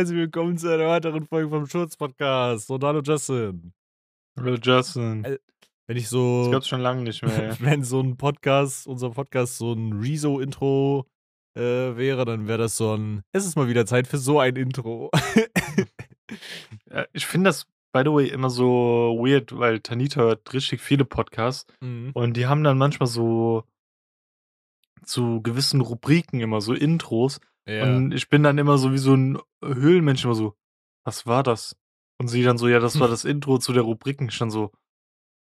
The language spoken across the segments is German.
herzlich willkommen zu einer weiteren Folge vom Schurz-Podcast. Und hallo Justin. Hallo Justin. Äh, Wenn ich so. Das gab's schon lange nicht mehr. Wenn so ein Podcast, unser Podcast, so ein Rezo-Intro äh, wäre, dann wäre das so ein. Es ist mal wieder Zeit für so ein Intro. Ja, ich finde das, by the way, immer so weird, weil Tanita hört richtig viele Podcasts Mhm. und die haben dann manchmal so zu gewissen Rubriken immer so Intros Ja. und ich bin dann immer so wie so ein Höhlenmensch immer so, was war das? Und sie dann so, ja, das war das Intro zu der Rubriken. Ich dann so,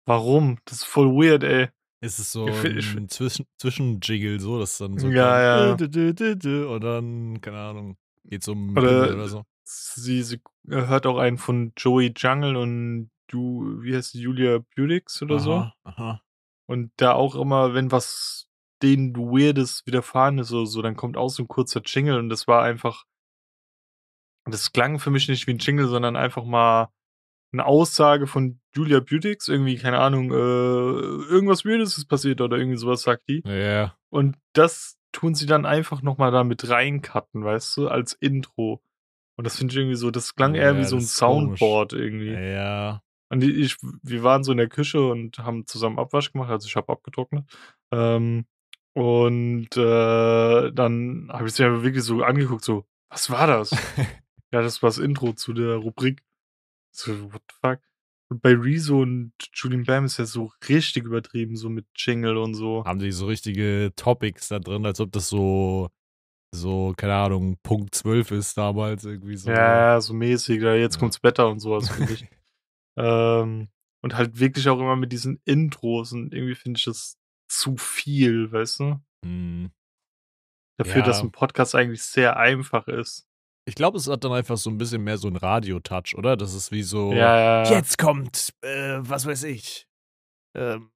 warum? Das ist voll weird, ey. ist es so Ich ein Zwischen Zwischenjiggle, so, dass dann so. Ja, kommt, ja. äh, Und dann, keine Ahnung, geht's um Oder- oder so. Sie, sie hört auch einen von Joey Jungle und du, wie heißt sie, Julia Budix oder so. Aha, aha. Und da auch immer, wenn was denen Weirdes widerfahren ist oder so, dann kommt auch so ein kurzer Jingle und das war einfach, das klang für mich nicht wie ein Jingle, sondern einfach mal eine Aussage von Julia Butix, irgendwie, keine Ahnung, äh, irgendwas Weirdes ist passiert oder irgendwie sowas sagt die. Ja. Und das tun sie dann einfach nochmal da mit reincutten, weißt du, als Intro. Und das finde ich irgendwie so, das klang eher Ja, wie so ein ist komisch. Soundboard irgendwie. Ja. Und ich, wir waren so in der Küche und haben zusammen Abwasch gemacht, also ich habe abgetrocknet. Ähm, und äh, dann habe ich sie mir wirklich so angeguckt, so, was war das? ja, das war das Intro zu der Rubrik. So, what the fuck? Und bei Rezo und Julian Bam ist ja so richtig übertrieben, so mit Jingle und so. haben die so richtige Topics da drin, als ob das so, so, keine Ahnung, Punkt 12 ist damals irgendwie so. Ja, so mäßig, ja, jetzt Ja. kommt's Wetter und sowas, finde ich. ähm, und halt wirklich auch immer mit diesen Intros und irgendwie finde ich das zu viel, weißt du? Hm. Dafür, Ja. dass ein Podcast eigentlich sehr einfach ist. Ich glaube, es hat dann einfach so ein bisschen mehr so ein Radio-Touch, oder? Das ist wie so, Ja, ja. jetzt kommt, äh, was weiß ich, ähm,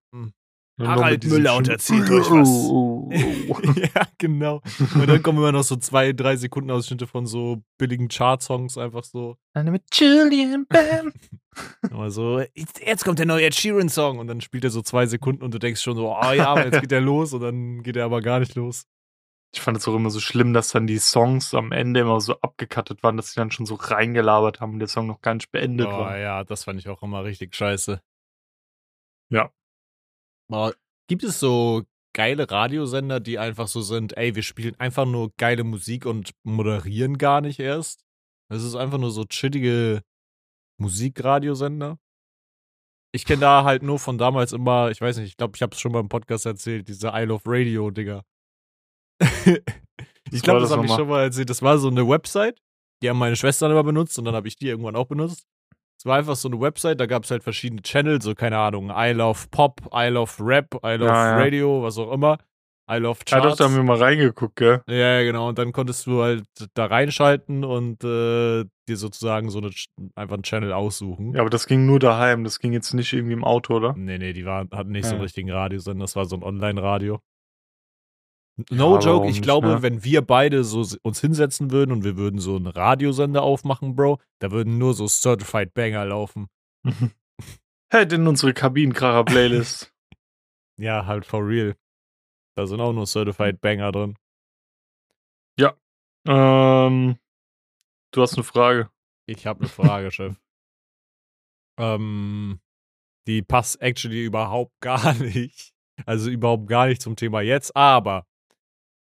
Harald Müller und erzählt euch was. Oh, oh, oh. ja, genau. Und dann kommen immer noch so zwei, drei Sekunden Ausschnitte von so billigen Chart-Songs, einfach so. Eine mit Julian Bam. Immer so, jetzt jetzt kommt der neue Ed Sheeran-Song und dann spielt er so zwei Sekunden und du denkst schon so, oh ja, aber jetzt geht er los und dann geht er aber gar nicht los. Ich fand es auch immer so schlimm, dass dann die Songs am Ende immer so abgekattet waren, dass sie dann schon so reingelabert haben und der Song noch gar nicht beendet Oh war. ja, das fand ich auch immer richtig scheiße. Ja. Gibt es so geile Radiosender, die einfach so sind, ey, wir spielen einfach nur geile Musik und moderieren gar nicht erst? Das ist einfach nur so chillige Musikradiosender. Ich kenne da halt nur von damals immer, ich weiß nicht, ich glaube, ich habe es schon mal im Podcast erzählt, diese I Love Radio Dinger. ich glaube, das das habe ich schon mal erzählt. Das war so eine Website, die haben meine Schwestern immer benutzt und dann habe ich die irgendwann auch benutzt. Es war einfach so eine Website, da gab es halt verschiedene Channels, so keine Ahnung, I Love Pop, I Love Rap, I Love Ja, ja. Radio, was auch immer. I Love Ja, Charts. doch, da haben wir mal reingeguckt, gell? Ja, ja, genau. Und dann konntest du halt da reinschalten und äh, dir sozusagen so eine, Ch- einfach einen Channel aussuchen. Ja, aber das ging nur daheim, das ging jetzt nicht irgendwie im Auto, oder? Nee, nee, die waren, hatten nicht so einen Ja. richtigen Radiosender, das war so ein Online-Radio. Ja, No aber joke, ich glaube, ne? wenn wir beide so uns hinsetzen würden und wir würden so einen Radiosender aufmachen, Bro, da würden nur so Certified Banger laufen. Hätte in unsere Kabinenkracher-Playlist. Ja, halt for real. Da sind auch nur Certified Banger drin. ähm, du hast eine Frage. Ich habe eine Frage, Chef. Ähm, die passt actually überhaupt gar nicht. Also überhaupt gar nicht zum Thema jetzt, aber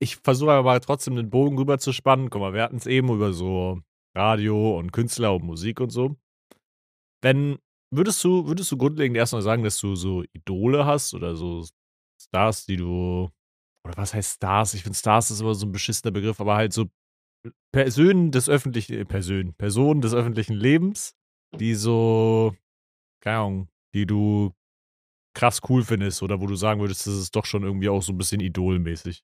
ich versuche aber trotzdem den Bogen rüber zu spannen. Guck mal, wir hatten es eben über so Radio und Künstler und Musik und so. Wenn, würdest du, würdest du grundlegend erstmal sagen, dass du so Idole hast oder so Stars, die du, oder was heißt Stars? Ich finde Stars ist immer so ein beschissener Begriff, aber halt so Personen des öffentlichen, äh, Personen, Personen des öffentlichen Lebens, die so, keine Ahnung, die du krass cool findest oder wo du sagen würdest, das ist doch schon irgendwie auch so ein bisschen idolmäßig.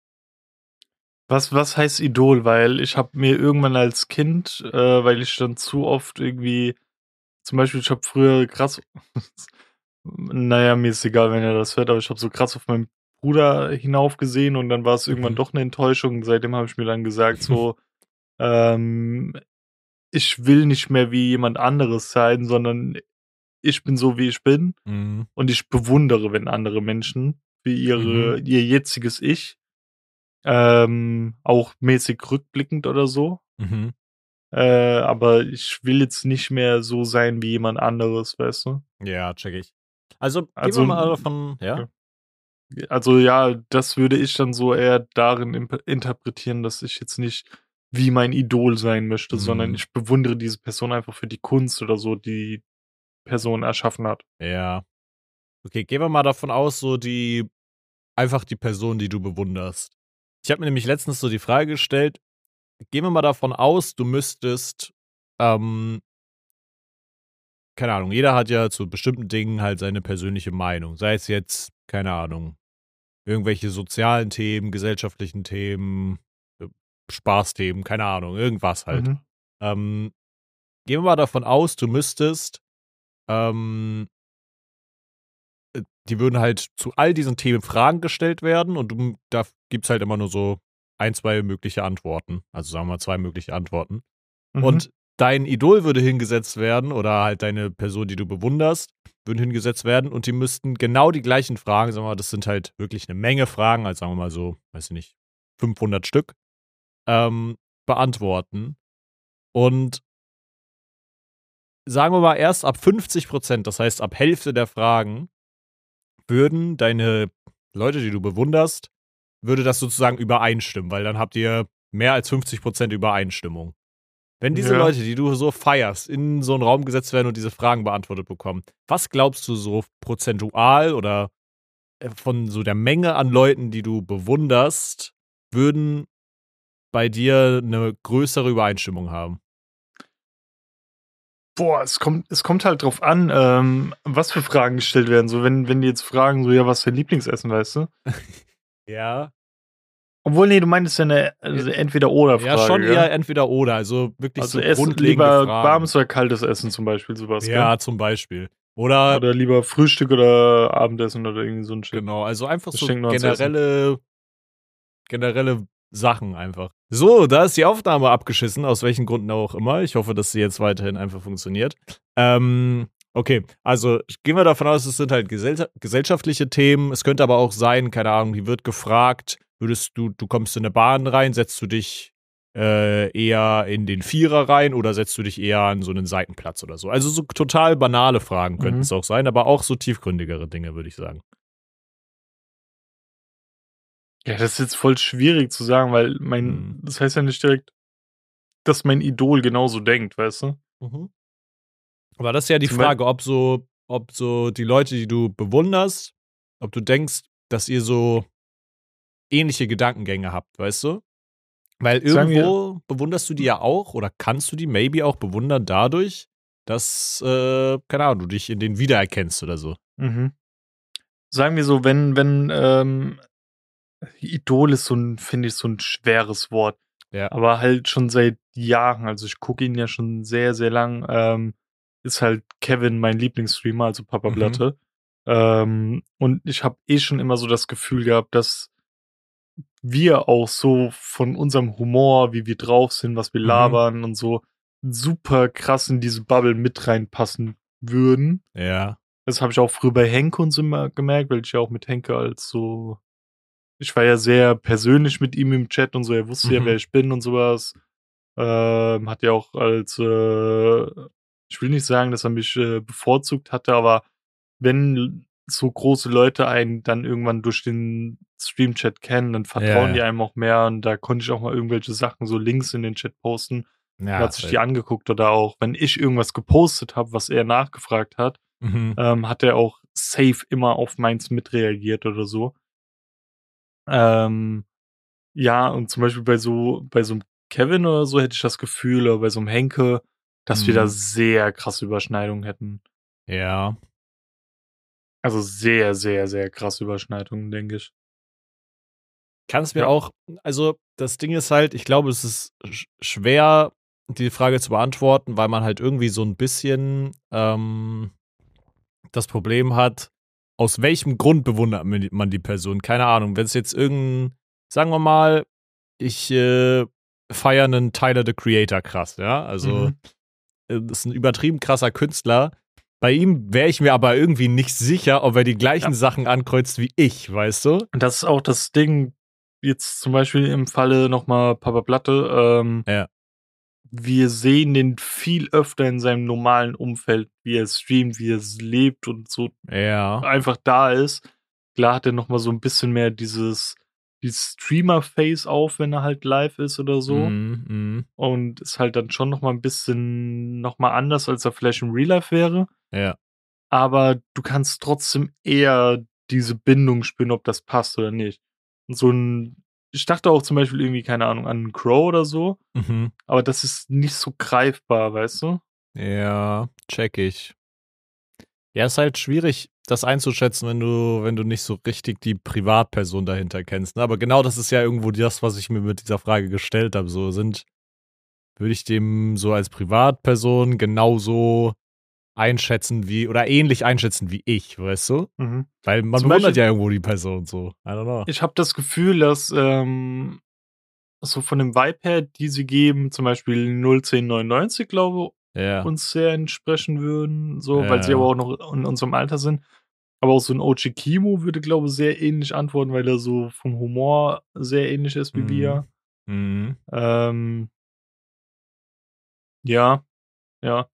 Was, was heißt Idol? Weil ich habe mir irgendwann als Kind, äh, weil ich dann zu oft irgendwie, zum Beispiel, ich habe früher krass, naja, mir ist egal, wenn er das hört, aber ich habe so krass auf meinen Bruder hinaufgesehen und dann war es irgendwann Mhm. doch eine Enttäuschung. Seitdem habe ich mir dann gesagt, so, ähm, ich will nicht mehr wie jemand anderes sein, sondern ich bin so, wie ich bin Mhm. und ich bewundere, wenn andere Menschen wie ihre, ihr jetziges Ich ähm, auch mäßig rückblickend oder so. Mhm. Äh, aber ich will jetzt nicht mehr so sein wie jemand anderes, weißt du? Ja, check ich. Also, Also, gehen wir mal davon, ja? Also ja, das würde ich dann so eher darin interpretieren, dass ich jetzt nicht wie mein Idol sein möchte, sondern Mhm. ich bewundere diese Person einfach für die Kunst oder so, die Person erschaffen hat. Ja. Okay, gehen wir mal davon aus, so die, einfach die Person, die du bewunderst. Ich habe mir nämlich letztens so die Frage gestellt, gehen wir mal davon aus, du müsstest, ähm, keine Ahnung, jeder hat ja zu bestimmten Dingen halt seine persönliche Meinung. Sei es jetzt, keine Ahnung, irgendwelche sozialen Themen, gesellschaftlichen Themen, äh, Spaßthemen, keine Ahnung, irgendwas halt. Mhm. Ähm, gehen wir mal davon aus, du müsstest, ähm, äh, die würden halt zu all diesen Themen Fragen gestellt werden und du, da gibt's halt immer nur so ein, zwei mögliche Antworten. Also sagen wir mal zwei mögliche Antworten. Mhm. Und dein Idol würde hingesetzt werden oder halt deine Person, die du bewunderst, würden hingesetzt werden und die müssten genau die gleichen Fragen, sagen wir mal, das sind halt wirklich eine Menge Fragen, also sagen wir mal so, weiß ich nicht, 500 Stück, ähm, beantworten. Und sagen wir mal erst ab 50 Prozent, das heißt ab Hälfte der Fragen, würden deine Leute, die du bewunderst, würde das sozusagen übereinstimmen, weil dann habt ihr mehr als 50 Prozent Übereinstimmung. Wenn diese Ja. Leute, die du so feierst, in so einen Raum gesetzt werden und diese Fragen beantwortet bekommen, was glaubst du so prozentual oder äh, von so der Menge an Leuten, die du bewunderst, würden bei dir eine größere Übereinstimmung haben? Boah, es kommt, es kommt halt drauf an, ähm, was für Fragen gestellt werden. So, wenn, wenn die jetzt fragen, so, ja, was für ein Lieblingsessen, weißt du? Ja. Obwohl, nee, du meintest ja eine also Entweder-Oder-Frage. Ja, schon gell? eher entweder oder. Also wirklich Also so Essen, lieber Fragen. warmes oder kaltes Essen zum Beispiel, sowas. Ja, zum Beispiel. gell? Oder, Oder lieber Frühstück oder Abendessen oder irgendwie so ein Shit. genau, also einfach so generelle, generelle Sachen einfach. So, da ist die Aufnahme abgeschissen, aus welchen Gründen auch immer. Ich hoffe, dass sie jetzt weiterhin einfach funktioniert. Ähm, okay, also gehen wir davon aus, es sind halt gesell gesellschaftliche Themen. Es könnte aber auch sein, keine Ahnung, die wird gefragt, würdest du, du kommst in eine Bahn rein, setzt du dich äh, eher in den Vierer rein oder setzt du dich eher an so einen Seitenplatz oder so? Also so total banale Fragen könnten Mhm. es auch sein, aber auch so tiefgründigere Dinge, würde ich sagen. Ja, das ist jetzt voll schwierig zu sagen, weil mein, Mhm. das heißt ja nicht direkt, dass mein Idol genauso denkt, weißt du? Aber das ist ja die Zum Frage, ob so, ob so die Leute, die du bewunderst, ob du denkst, dass ihr so ähnliche Gedankengänge habt, weißt du? Weil irgendwo bewunderst du die ja auch oder kannst du die maybe auch bewundern dadurch, dass, äh, keine Ahnung, du dich in denen wiedererkennst oder so. Mhm. Sagen wir so, wenn, wenn, ähm, Idol ist so ein, finde ich, so ein schweres Wort. Ja. Aber halt schon seit Jahren, also ich gucke ihn ja schon sehr, sehr lang, ähm, ist halt Kevin mein Lieblingsstreamer, also Papa Mhm. Blatte. Ähm, und ich habe eh schon immer so das Gefühl gehabt, dass wir auch so von unserem Humor, wie wir drauf sind, was wir Mhm. labern und so, super krass in diese Bubble mit reinpassen würden. Ja. Das habe ich auch früher bei Henke und so immer gemerkt, weil ich ja auch mit Henke als so. Ich war ja sehr persönlich mit ihm im Chat und so, er wusste ja, Mhm. wer ich bin und sowas. Ähm, hat ja auch als, äh, ich will nicht sagen, dass er mich äh, bevorzugt hatte, aber wenn so große Leute einen dann irgendwann durch den Stream-Chat kennen, dann vertrauen Ja. die einem auch mehr und da konnte ich auch mal irgendwelche Sachen, so Links in den Chat posten. Ja, er hat sich die angeguckt oder auch, wenn ich irgendwas gepostet habe, was er nachgefragt hat, mhm. ähm, hat er auch safe immer auf meins mitreagiert oder so. Ähm, ja, und zum Beispiel bei so, bei so einem Kevin oder so hätte ich das Gefühl, oder bei so einem Henke, dass wir da Mhm. sehr krasse Überschneidungen hätten. Ja. Also sehr, sehr, sehr krasse Überschneidungen, denke ich. Kannst mir Ja. auch, also das Ding ist halt, ich glaube, es ist sch- schwer, die Frage zu beantworten, weil man halt irgendwie so ein bisschen ähm, das Problem hat, aus welchem Grund bewundert man die- Person? Keine Ahnung. Wenn es jetzt irgendein, sagen wir mal, ich äh, feiere einen Tyler the Creator krass, ja. Also Mhm. äh, das ist ein übertrieben krasser Künstler. Bei ihm wäre ich mir aber irgendwie nicht sicher, ob er die gleichen Ja. Sachen ankreuzt wie ich, weißt du? Und das ist auch das Ding, jetzt zum Beispiel im Falle nochmal Papa Platte, ähm, Ja. Wir sehen den viel öfter in seinem normalen Umfeld, wie er streamt, wie er lebt und so Ja. einfach da ist. Klar hat er nochmal so ein bisschen mehr dieses dieses Streamer-Face auf, wenn er halt live ist oder so. Mhm, mhm. Und ist halt dann schon nochmal ein bisschen nochmal anders, als er vielleicht im Real Life wäre. Ja. Aber du kannst trotzdem eher diese Bindung spüren, ob das passt oder nicht. Und so 'n ich dachte auch zum Beispiel irgendwie, keine Ahnung, an Crow oder so, Mhm. aber das ist nicht so greifbar, weißt du? Ja, check ich. Ja, ist halt schwierig, das einzuschätzen, wenn du wenn du nicht so richtig die Privatperson dahinter kennst, ne? Aber genau das ist ja irgendwo das, was ich mir mit dieser Frage gestellt habe. So sind würde ich dem so als Privatperson genauso einschätzen wie oder ähnlich einschätzen wie ich, weißt du? Mhm. Weil man Zum bewundert Beispiel- ja irgendwo die Person so. I don't know. Ich habe das Gefühl, dass, ähm, so von dem Vibe her, die sie geben, zum Beispiel 01099, glaube Ja. uns sehr entsprechen würden, so, Ja, weil sie aber auch noch in unserem Alter sind. Aber auch so ein OG Kimo würde, glaube ich, sehr ähnlich antworten, weil er so vom Humor sehr ähnlich ist wie Mhm. wir. Mhm. Ähm, ja, ja.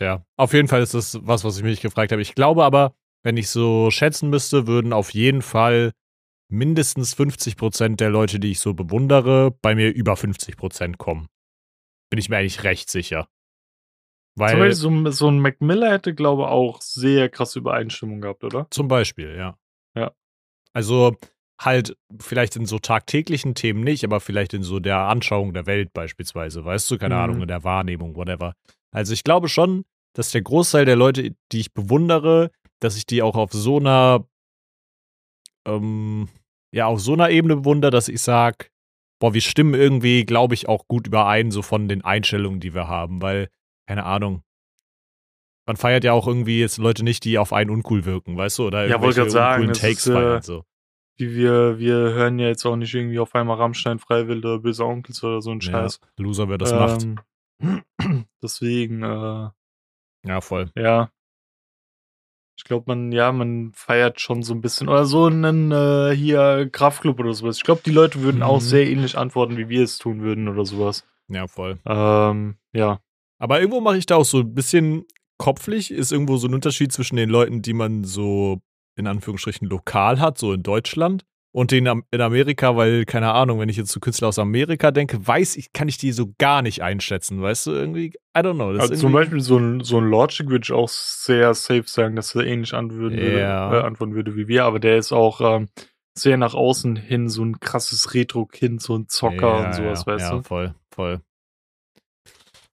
Ja, auf jeden Fall ist das was, was ich mich gefragt habe. Ich glaube aber, wenn ich so schätzen müsste, würden auf jeden Fall mindestens 50% der Leute, die ich so bewundere, bei mir über 50% kommen. Bin ich mir eigentlich recht sicher. Zum Beispiel Weil, so, ein- so ein Mac Miller hätte, glaube ich, auch sehr krasse Übereinstimmung gehabt, oder? zum Beispiel, ja. Ja. Also halt vielleicht in so tagtäglichen Themen nicht, aber vielleicht in so der Anschauung der Welt beispielsweise, weißt du, keine Mhm. Ahnung, in der Wahrnehmung, whatever. Also ich glaube schon, dass der Großteil der Leute, die ich bewundere, dass ich die auch auf so einer, ähm, ja, auf so einer Ebene bewundere, dass ich sag, boah, wir stimmen irgendwie, glaube ich, auch gut überein, so von den Einstellungen, die wir haben, weil, keine Ahnung, man feiert ja auch irgendwie jetzt Leute nicht, die auf einen uncool wirken, weißt du, oder Ja, wollte irgendwelche grad sagen, Takes ist, äh, feiern, so. Wie wir, wir hören ja jetzt auch nicht irgendwie auf einmal Rammstein, Freiwild oder Böse Onkels oder so ein Ja, Scheiß. Loser, wer das macht. Deswegen, äh, Ja, voll. ja. Ich glaube, man, ja, man feiert schon so ein bisschen. Oder so einen äh, hier Kraftclub oder sowas. Ich glaube, die Leute würden auch Mhm. sehr ähnlich antworten, wie wir es tun würden oder sowas. Ja, voll. Ähm, ja. Aber irgendwo mache ich da auch so ein bisschen kopflich, ist irgendwo so ein Unterschied zwischen den Leuten, die man so in Anführungsstrichen lokal hat, so in Deutschland, und den in Amerika, weil, keine Ahnung, wenn ich jetzt zu Künstler aus Amerika denke, weiß ich, kann ich die so gar nicht einschätzen, weißt du, irgendwie, I don't know. Also zum Beispiel so ein, so ein Logic würde ich auch sehr safe sagen, dass er ähnlich antworten würde, Ja. äh, antworten würde wie wir, aber der ist auch ähm, sehr nach außen hin so ein krasses Retro-Kind, so ein Zocker ja, und sowas, ja, weißt ja, du? voll, voll.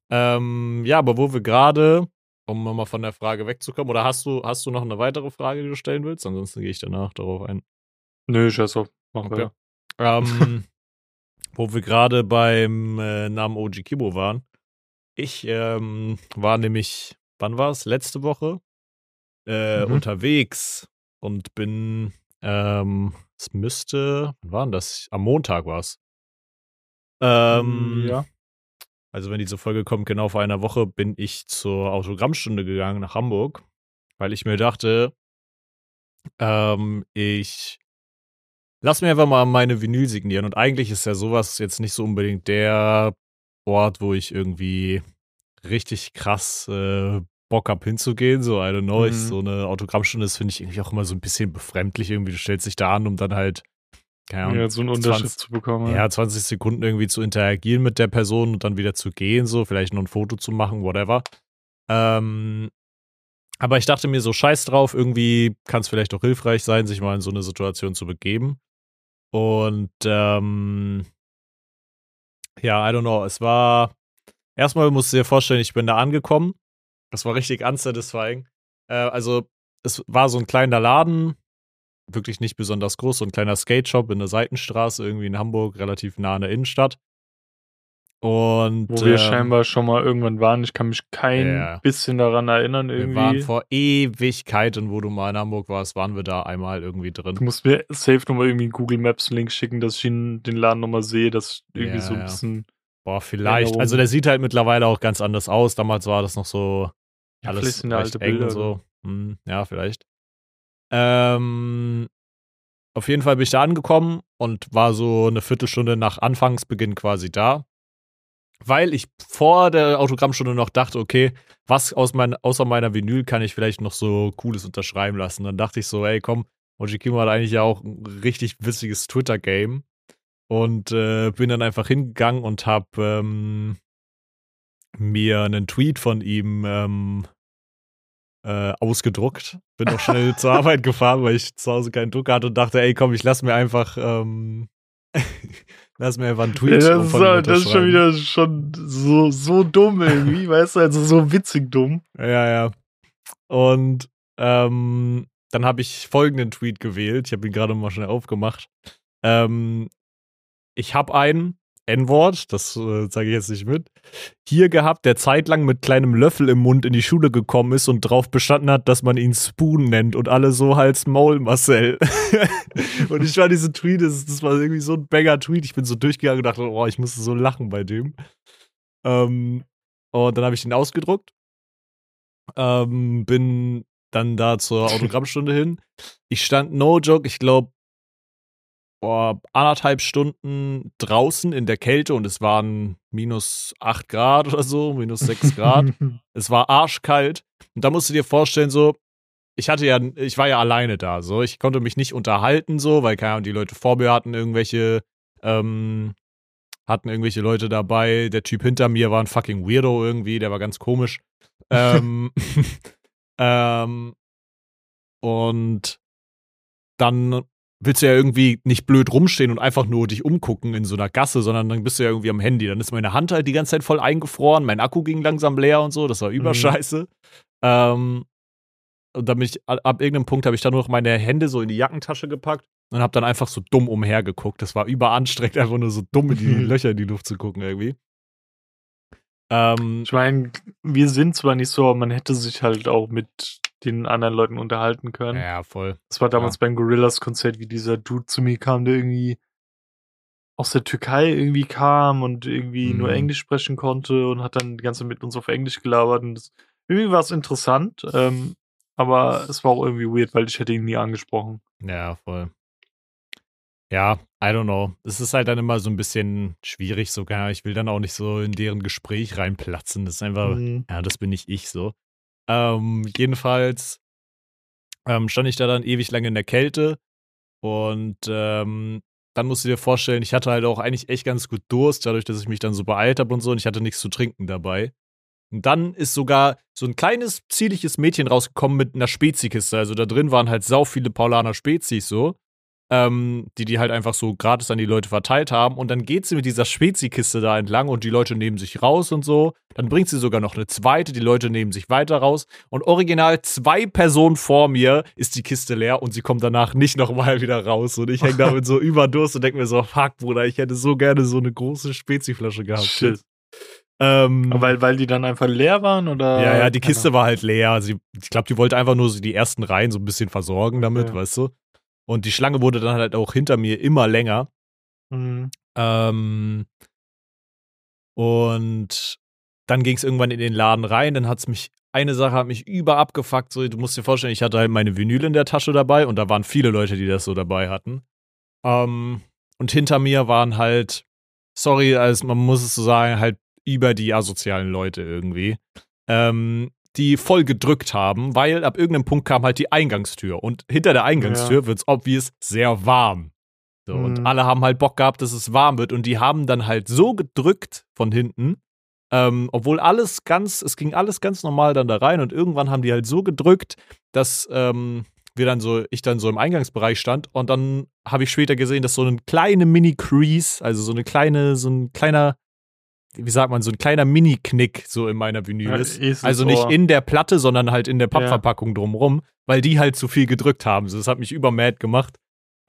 Ähm, ja, aber wo wir gerade, um mal von der Frage wegzukommen, oder hast du, hast du noch eine weitere Frage, die du stellen willst? Ansonsten gehe ich danach darauf ein. Nö, scheiß auf. Machen Okay. wir. Ähm, wo wir gerade beim äh, Namen OG Kibo waren. Ich ähm, war nämlich, wann war es? Letzte Woche äh, Mhm. unterwegs und bin, ähm, es müsste, wann war denn das? Am Montag war es. Ähm, ja. Also wenn diese Folge kommt, genau vor einer Woche bin ich zur Autogrammstunde gegangen nach Hamburg, weil ich mir dachte, ähm, ich lass mir einfach mal meine Vinyl signieren. Und eigentlich ist ja sowas jetzt nicht so unbedingt der Ort, wo ich irgendwie richtig krass äh, Bock hab hinzugehen. So, I don't know. Ich, Mhm. so eine Autogrammstunde ist, finde ich, irgendwie auch immer so ein bisschen befremdlich. Irgendwie, du stellst dich da an, um dann halt, keine Ahnung, Ja, so einen 20 Unterschied zu bekommen. ja, 20 Sekunden irgendwie zu interagieren mit der Person und dann wieder zu gehen, so, vielleicht noch ein Foto zu machen, whatever. Ähm, aber ich dachte mir so, scheiß drauf, irgendwie kann es vielleicht auch hilfreich sein, sich mal in so eine Situation zu begeben. Und ähm, ja, I don't know, es war, erstmal musst du dir vorstellen, ich bin da angekommen. Das war richtig unsatisfying. Äh, also, es war so ein kleiner Laden, wirklich nicht besonders groß, so ein kleiner Skate-Shop in der Seitenstraße, irgendwie in Hamburg, relativ nah an der Innenstadt. Und Wo wir ähm, scheinbar schon mal irgendwann waren. Ich kann mich kein Ja. bisschen daran erinnern wir waren irgendwie. vor Ewigkeiten, wo du mal in Hamburg warst, waren wir da einmal irgendwie Du drin. musst mir safe nochmal irgendwie einen Google Maps Link schicken, dass ich den Laden nochmal sehe, dass irgendwie Ja, so ein ja. bisschen Boah, vielleicht. Erinnerung. Also der sieht halt mittlerweile auch ganz anders aus. Damals war das noch so Ja, alles vielleicht alte eng Bilder. und so. Hm, ja, vielleicht. Ähm, auf jeden Fall bin ich da angekommen und war so eine Viertelstunde nach Anfangsbeginn quasi da. Weil ich vor der Autogrammstunde noch dachte, okay, was aus mein, außer meiner Vinyl kann ich vielleicht noch so Cooles unterschreiben lassen. Dann dachte ich so, ey, komm, Ojikimo hat eigentlich ja auch ein richtig witziges Twitter-Game. Und äh, bin dann einfach hingegangen und hab ähm, mir einen Tweet von ihm ähm, äh, ausgedruckt. Bin auch schnell zur Arbeit gefahren, weil ich zu Hause keinen Druck hatte und dachte, ey, komm, ich lass mir einfach, ähm, lass mir einfach einen Tweet Ja, das, ist, halt- das ist schon wieder schon so, so dumm irgendwie, weißt du, also so witzig dumm. Ja, ja. Und ähm, dann habe ich folgenden Tweet gewählt. Ich habe ihn gerade mal schnell aufgemacht. Ähm, ich habe einen N-Wort, das äh, sage ich jetzt nicht mit, hier gehabt, der zeitlang mit kleinem Löffel im Mund in die Schule gekommen ist und darauf bestanden hat, dass man ihn Spoon nennt und alle so Hals Maul Marcel. und ich war diese Tweet, das, das war irgendwie so ein Banger-Tweet. Ich bin so durchgegangen und dachte, oh, ich musste so lachen bei dem. Ähm, und dann habe ich den ausgedruckt ähm, bin dann da zur Autogrammstunde hin. Ich stand, no joke, ich glaube, anderthalb Stunden draußen in der Kälte und es waren minus 8 Grad oder so, minus 6 Grad. es war arschkalt. Und da musst du dir vorstellen, so, ich hatte ja, ich war ja alleine da, so, ich konnte mich nicht unterhalten, so, weil keine Ahnung, die Leute vor mir hatten irgendwelche, ähm, hatten irgendwelche Leute dabei. Der Typ hinter mir war ein fucking Weirdo irgendwie, der war ganz komisch. ähm, ähm, und dann willst du ja irgendwie nicht blöd rumstehen und einfach nur dich umgucken in so einer Gasse, sondern dann bist du ja irgendwie am Handy. Dann ist meine Hand halt die ganze Zeit voll eingefroren, mein Akku ging langsam leer und so, das war überscheiße. Ähm, und dann bin ich, ab irgendeinem Punkt habe ich dann nur noch meine Hände so in die Jackentasche gepackt und habe dann einfach so dumm umhergeguckt. Das war überanstrengend, einfach nur so dumm in die Löcher in die Luft zu gucken irgendwie. Ähm, Ich meine, wir sind zwar nicht so, aber man hätte sich halt auch mit den anderen Leuten unterhalten können. ja, voll. Das war damals beim Gorillas-Konzert, wie dieser Dude zu mir kam, der irgendwie aus der Türkei irgendwie kam und irgendwie nur Mhm. Englisch sprechen konnte und hat dann die ganze Zeit mit uns auf Englisch gelabert. Und das, irgendwie war es interessant, ähm, aber es war auch irgendwie weird, weil ich hätte ihn nie angesprochen. Ja, voll. Ja, I don't know. Es ist halt dann immer so ein bisschen schwierig sogar. Ich will dann auch nicht so in deren Gespräch reinplatzen. Das ist einfach, Mhm. ja, das bin nicht ich so. Ähm, jedenfalls ähm, stand ich da dann ewig lange in der Kälte und ähm, dann musst du dir vorstellen, ich hatte halt auch eigentlich echt ganz gut Durst, dadurch, dass ich mich dann so beeilt habe und so und ich hatte nichts zu trinken dabei. Und dann ist sogar so ein kleines, zierliches Mädchen rausgekommen mit einer Spezikiste. Also da drin waren halt sau viele Paulaner Spezies so, ähm, die die halt einfach so gratis an die Leute verteilt haben. Und dann geht sie mit dieser Spezikiste da entlang und die Leute nehmen sich raus und so. Dann bringt sie sogar noch eine zweite, die Leute nehmen sich weiter raus. Und original zwei Personen vor mir ist die Kiste leer und sie kommt danach nicht nochmal wieder raus. Und ich hänge damit so überdurst und denke mir so, fuck, Bruder, ich hätte so gerne so eine große Speziflasche gehabt. Shit. Ähm, Weil, weil die dann einfach leer waren oder? ja, ja, die Kiste war halt leer. Sie, ich glaube, die wollte einfach nur die ersten Reihen so ein bisschen versorgen damit, Okay. weißt du. Und die Schlange wurde dann halt auch hinter mir immer länger. Mhm. Ähm, und dann ging es irgendwann in den Laden rein. Dann hat es mich, eine Sache hat mich über abgefuckt. So, du musst dir vorstellen, ich hatte halt meine Vinyl in der Tasche dabei und da waren viele Leute, die das so dabei hatten. Ähm, und hinter mir waren halt, sorry, also man muss es so sagen, halt über die asozialen Leute irgendwie. Ähm, die voll gedrückt haben, weil ab irgendeinem Punkt kam halt die Eingangstür. Und hinter der Eingangstür wird's obvious sehr warm. So, Und Mhm. alle haben halt Bock gehabt, dass es warm wird. Und die haben dann halt so gedrückt von hinten, ähm, obwohl alles ganz, es ging alles ganz normal dann da rein. Und irgendwann haben die halt so gedrückt, dass ähm, wir dann so, ich dann so im Eingangsbereich stand. Und dann habe ich später gesehen, dass so eine kleine Mini-Crease, also so eine kleine, so ein kleiner, wie sagt man, so ein kleiner Mini-Knick so in meiner Vinyl Ja, ist. Eselsohr. Also nicht in der Platte, sondern halt in der Pappverpackung drumrum, weil die halt zu viel gedrückt haben. So, Das hat mich übermad gemacht.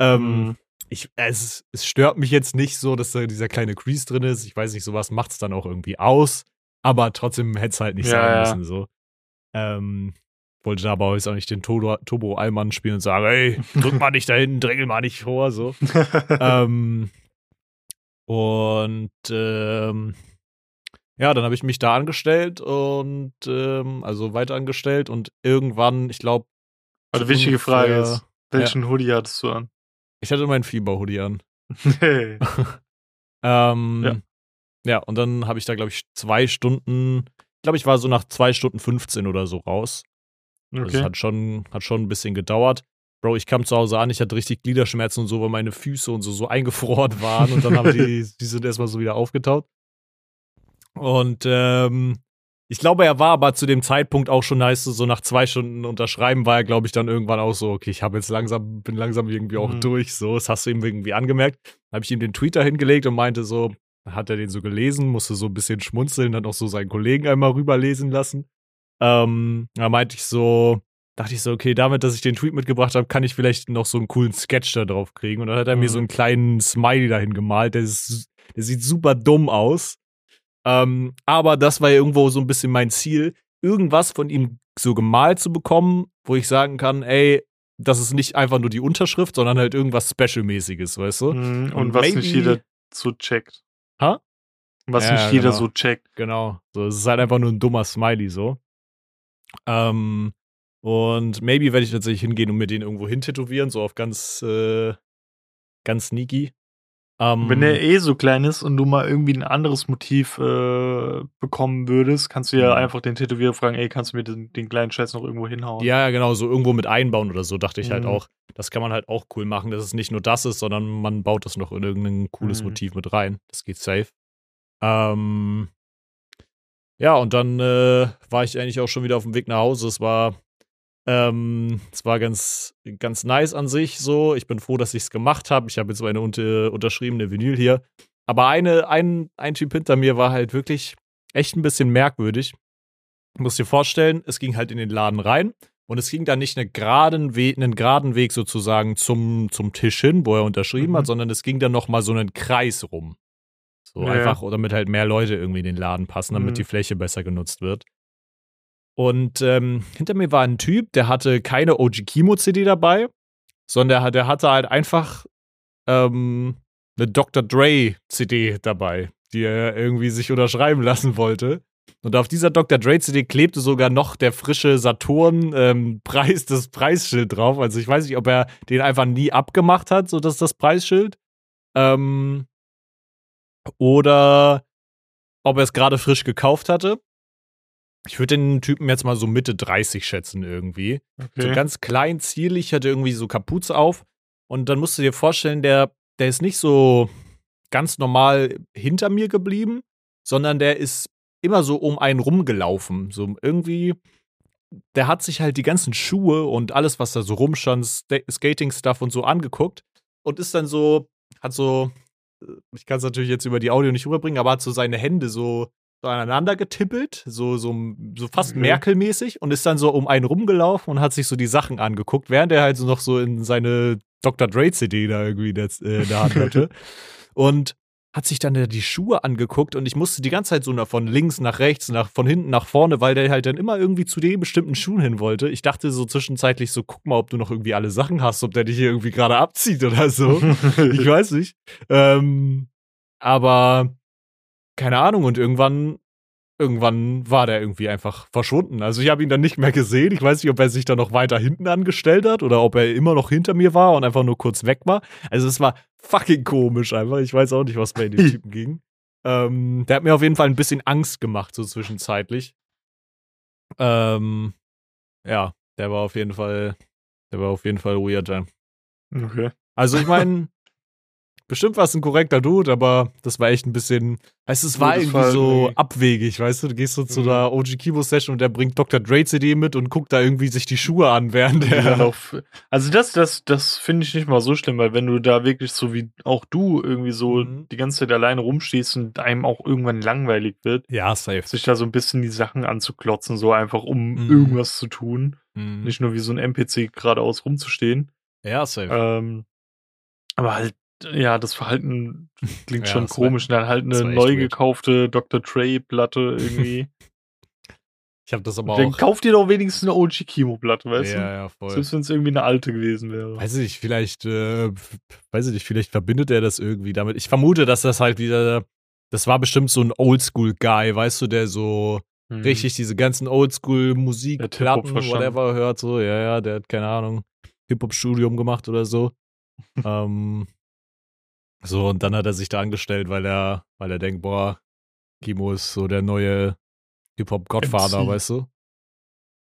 Ähm, Mhm. ich, es, es stört mich jetzt nicht so, dass da dieser kleine Crease drin ist. Ich weiß nicht, sowas macht es dann auch irgendwie aus. Aber trotzdem hätte es halt nicht Ja, sein ja. müssen. So. Ähm, wollte da aber jetzt auch nicht den Turbo, Turbo Allmann spielen und sagen, ey, drück mal nicht da hinten, drängel mal nicht vor. So. ähm, und ähm, ja, dann habe ich mich da angestellt und ähm, also weiter angestellt und irgendwann, ich glaube, Also wichtige Frage ist, welchen Hoodie hattest du an? Ich hatte meinen Fieber-Hoodie an. Nee. Ähm, Ja. ja. und dann habe ich da, glaube ich, zwei Stunden, ich glaube, ich war so nach zwei Stunden 15 oder so raus. Das Okay. hat schon, hat schon ein bisschen gedauert. Bro, ich kam zu Hause an, ich hatte richtig Gliederschmerzen und so, weil meine Füße und so, so eingefroren waren und dann haben die, die sind erstmal so wieder aufgetaut. Und ähm, ich glaube, er war aber zu dem Zeitpunkt auch schon nice, so nach zwei Stunden unterschreiben war er, glaube ich, dann irgendwann auch so, okay, ich habe jetzt langsam, bin langsam irgendwie auch Mhm. durch, so, das hast du ihm irgendwie angemerkt. Dann habe ich ihm den Tweeter hingelegt und meinte so, hat er den so gelesen, musste so ein bisschen schmunzeln, dann auch so seinen Kollegen einmal rüberlesen lassen. Ähm, da meinte ich so, dachte ich so, okay, damit, dass ich den Tweet mitgebracht habe, kann ich vielleicht noch so einen coolen Sketch da drauf kriegen. Und dann hat er mir Mhm. so einen kleinen Smiley dahin gemalt, der, ist, der sieht super dumm aus. Ähm, aber das war ja irgendwo so ein bisschen mein Ziel, irgendwas von ihm so gemalt zu bekommen, wo ich sagen kann, ey, das ist nicht einfach nur die Unterschrift, sondern halt irgendwas Special-mäßiges, weißt du? Mhm, Und Und was nicht maybe- jeder so checkt. Ha? Was Ja, nicht jeder genau. so checkt. Genau. So, es ist halt einfach nur ein dummer Smiley so. Ähm, und maybe werde ich tatsächlich hingehen und mir den irgendwo hintätowieren, so auf ganz, äh, ganz sneaky. Ähm, Wenn der eh so klein ist und du mal irgendwie ein anderes Motiv äh, bekommen würdest, kannst du ja Mhm. einfach den Tätowierer fragen, ey, kannst du mir den, den kleinen Scheiß noch irgendwo hinhauen? ja, genau, so irgendwo mit einbauen oder so, dachte ich halt Mhm. auch. Das kann man halt auch cool machen, dass es nicht nur das ist, sondern man baut das noch in irgendein cooles Mhm. Motiv mit rein. Das geht safe. Ähm, ja, und dann äh, war ich eigentlich auch schon wieder auf dem Weg nach Hause. Es war, ähm, es war ganz, ganz nice an sich so. Ich bin froh, dass ich es gemacht habe. Ich habe jetzt meine unter, unterschriebene Vinyl hier. Aber eine, ein, ein Typ hinter mir war halt wirklich echt ein bisschen merkwürdig. Du musst dir vorstellen, es ging halt in den Laden rein und es ging da nicht einen geraden Weg, einen geraden Weg sozusagen zum, zum Tisch hin, wo er unterschrieben Mhm. hat, sondern es ging dann noch mal so einen Kreis rum. So Ja. einfach, damit halt mehr Leute irgendwie in den Laden passen, damit Mhm. die Fläche besser genutzt wird. Und ähm, hinter mir war ein Typ, der hatte keine OG Kimo CD dabei, sondern der, hat- der hatte halt einfach ähm, eine Dr. Dre CD dabei, die er irgendwie sich unterschreiben lassen wollte. Und auf dieser Dr. Dre CD klebte sogar noch der frische Saturn ähm, das Preisschild drauf. Also ich weiß nicht, ob er den einfach nie abgemacht hat, so dass das Preisschild. Ähm, oder ob er es gerade frisch gekauft hatte. Ich würde den Typen jetzt mal so Mitte 30 schätzen irgendwie. So okay. ganz klein, zierlich, hatte irgendwie so Kapuze auf. Und dann musst du dir vorstellen, der, der ist nicht so ganz normal hinter mir geblieben, sondern der ist immer so um einen rumgelaufen. So irgendwie, der hat sich halt die ganzen Schuhe und alles, was da so rumstand, Sta- Skating-Stuff und so angeguckt und ist dann so, hat so, äh, ich kann es natürlich jetzt über die Audio nicht rüberbringen, aber hat so seine Hände so, so aneinander getippelt, so, so, so fast Okay. Merkel-mäßig und ist dann so um einen rumgelaufen und hat sich so die Sachen angeguckt, während er halt so noch so in seine Dr. Dre CD da irgendwie in der, äh, in der Hand hatte. und hat sich dann da die Schuhe angeguckt und ich musste die ganze Zeit so von links nach rechts, nach, von hinten nach vorne, weil der halt dann immer irgendwie zu den bestimmten Schuhen hin wollte. Ich dachte so zwischenzeitlich so, guck mal, ob du noch irgendwie alle Sachen hast, ob der dich hier irgendwie gerade abzieht oder so. ich weiß nicht. Ähm, aber keine Ahnung und irgendwann irgendwann war der irgendwie einfach verschwunden. Also ich habe ihn dann nicht mehr gesehen. Ich weiß nicht, ob er sich dann noch weiter hinten angestellt hat oder ob er immer noch hinter mir war und einfach nur kurz weg war. Also es war fucking komisch einfach. Ich weiß auch nicht, was bei dem Typen ging. Ähm, der hat mir auf jeden Fall ein bisschen Angst gemacht, so zwischenzeitlich. Ähm, ja, der war auf jeden Fall, der war auf jeden Fall weird. okay. Also ich meine, bestimmt war es ein korrekter Dude, aber das war echt ein bisschen, weißt du, es war irgendwie war so irgendwie- abwegig, weißt du, du gehst so zu Mhm. einer OG Kimo Session und der bringt Dr. Dre CD mit und guckt da irgendwie sich die Schuhe an, während der auf, also das, das, das finde ich nicht mal so schlimm, weil wenn du da wirklich so wie auch du irgendwie so Mhm. die ganze Zeit alleine rumstehst und einem auch irgendwann langweilig wird, Ja, safe. sich da so ein bisschen die Sachen anzuklotzen, so einfach um Mhm. irgendwas zu tun. Mhm. Nicht nur wie so ein NPC geradeaus rumzustehen. Ja, safe. Ähm, aber halt, ja, das Verhalten klingt Ja, schon das war- komisch. Dann halt eine neu weird. gekaufte Dr. Trey-Platte irgendwie. Ich habe das aber Dann auch. kauf dir doch wenigstens eine OG Kimo-Platte, weißt ja, du? ja, voll. Selbst wenn es irgendwie eine alte gewesen wäre. Weiß ich nicht, vielleicht, äh, weiß ich nicht, vielleicht verbindet er das irgendwie damit. Ich vermute, dass das halt wieder, das war bestimmt so ein Oldschool-Guy, weißt du, der so Hm. richtig diese ganzen Oldschool-Musik, Platten, whatever hört, so, ja, ja, der hat keine Ahnung, Hip-Hop-Studium gemacht oder so. ähm, so, und dann hat er sich da angestellt, weil er, weil er denkt, boah, Kimo ist so der neue Hip-Hop-Godfather, weißt du?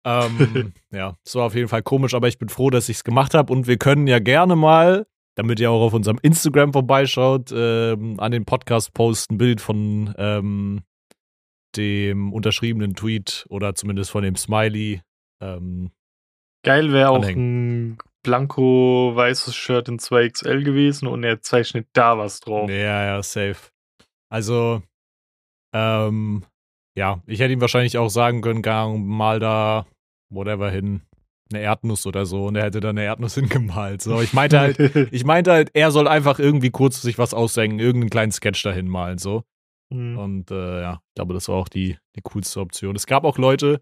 Ähm, ja, es war auf jeden Fall komisch, aber ich bin froh, dass ich es gemacht habe und wir können ja gerne mal, damit ihr auch auf unserem Instagram vorbeischaut, ähm, an den Podcast posten, ein Bild von ähm, dem unterschriebenen Tweet oder zumindest von dem Smiley. Ähm, Geil wäre auch ein blanko-weißes Shirt in 2XL gewesen und er zeichnet da was drauf. Ja, ja, safe. Also, ähm, ja, ich hätte ihm wahrscheinlich auch sagen können, gang mal da, whatever hin, eine Erdnuss oder so und er hätte da eine Erdnuss hingemalt. So, ich meinte halt, ich meinte halt, er soll einfach irgendwie kurz sich was aussenken, irgendeinen kleinen Sketch dahin malen, so. Mhm. Und äh, ja, ich glaube, das war auch die, die coolste Option. Es gab auch Leute,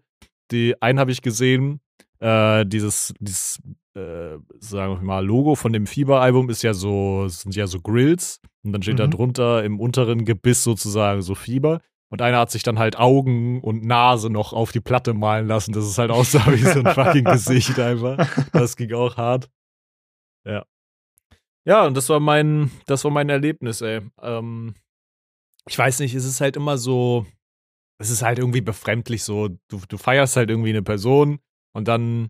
die, einen habe ich gesehen, äh, dieses, dieses äh, sagen wir mal, Logo von dem Fieber-Album ist ja so, sind ja so Grills und dann steht mhm. da drunter im unteren Gebiss sozusagen so Fieber. Und einer hat sich dann halt Augen und Nase noch auf die Platte malen lassen, dass es halt aussah wie so ein fucking Gesicht einfach. Das ging auch hart. Ja. Ja, und das war mein, das war mein Erlebnis, ey. Ähm, ich weiß nicht, es ist halt immer so, es ist halt irgendwie befremdlich so. Du, du feierst halt irgendwie eine Person und dann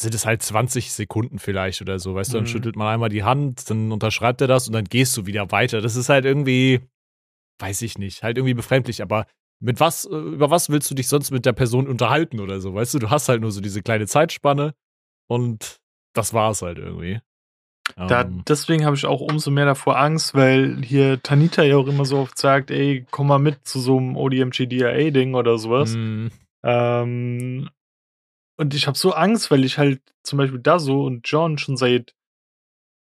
sind es halt 20 Sekunden vielleicht oder so, weißt du, dann mhm. schüttelt man einmal die Hand, dann unterschreibt er das und dann gehst du wieder weiter. Das ist halt irgendwie, weiß ich nicht, halt irgendwie befremdlich, aber mit was, äh, über was willst du dich sonst mit der Person unterhalten oder so, weißt du? Du hast halt nur so diese kleine Zeitspanne und das war es halt irgendwie. Da, um, ähm. deswegen habe ich auch umso mehr davor Angst, weil hier Tanita ja auch immer so oft sagt, ey, komm mal mit zu so einem ODMG DIA-Ding oder sowas. Mm. Ähm, und ich habe so Angst, weil ich halt zum Beispiel Dazo und John schon seit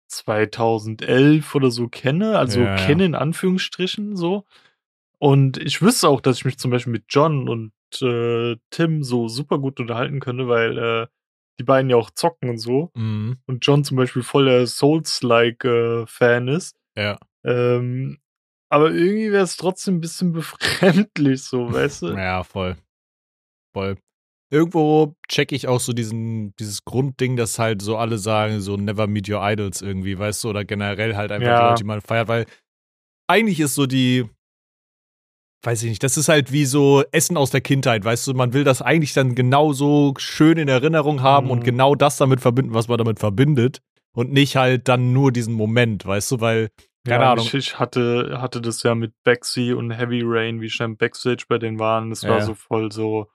2011 oder so kenne, also ja, kenne ja. in Anführungsstrichen so. Und ich wüsste auch, dass ich mich zum Beispiel mit John und äh, Tim so super gut unterhalten könnte, weil äh, die beiden ja auch zocken und so. Mhm. Und John zum Beispiel voll der Souls-like-Fan äh, ist. Ja. Ähm, aber irgendwie wäre es trotzdem ein bisschen befremdlich, so, weißt du? Ja, voll. Voll irgendwo checke ich auch so diesen, dieses Grundding, dass halt so alle sagen, so never meet your idols irgendwie, weißt du, oder generell halt einfach ja. Leute, die man feiert, weil eigentlich ist so die, weiß ich nicht, das ist halt wie so Essen aus der Kindheit, weißt du, man will das eigentlich dann genauso schön in Erinnerung haben mhm. und genau das damit verbinden, was man damit verbindet und nicht halt dann nur diesen Moment, weißt du, weil keine ja, Ahnung. Ich, hatte, hatte das ja mit Baxi und Heavy Rain, wie dann Backstage bei denen waren. Das war ja. so voll so,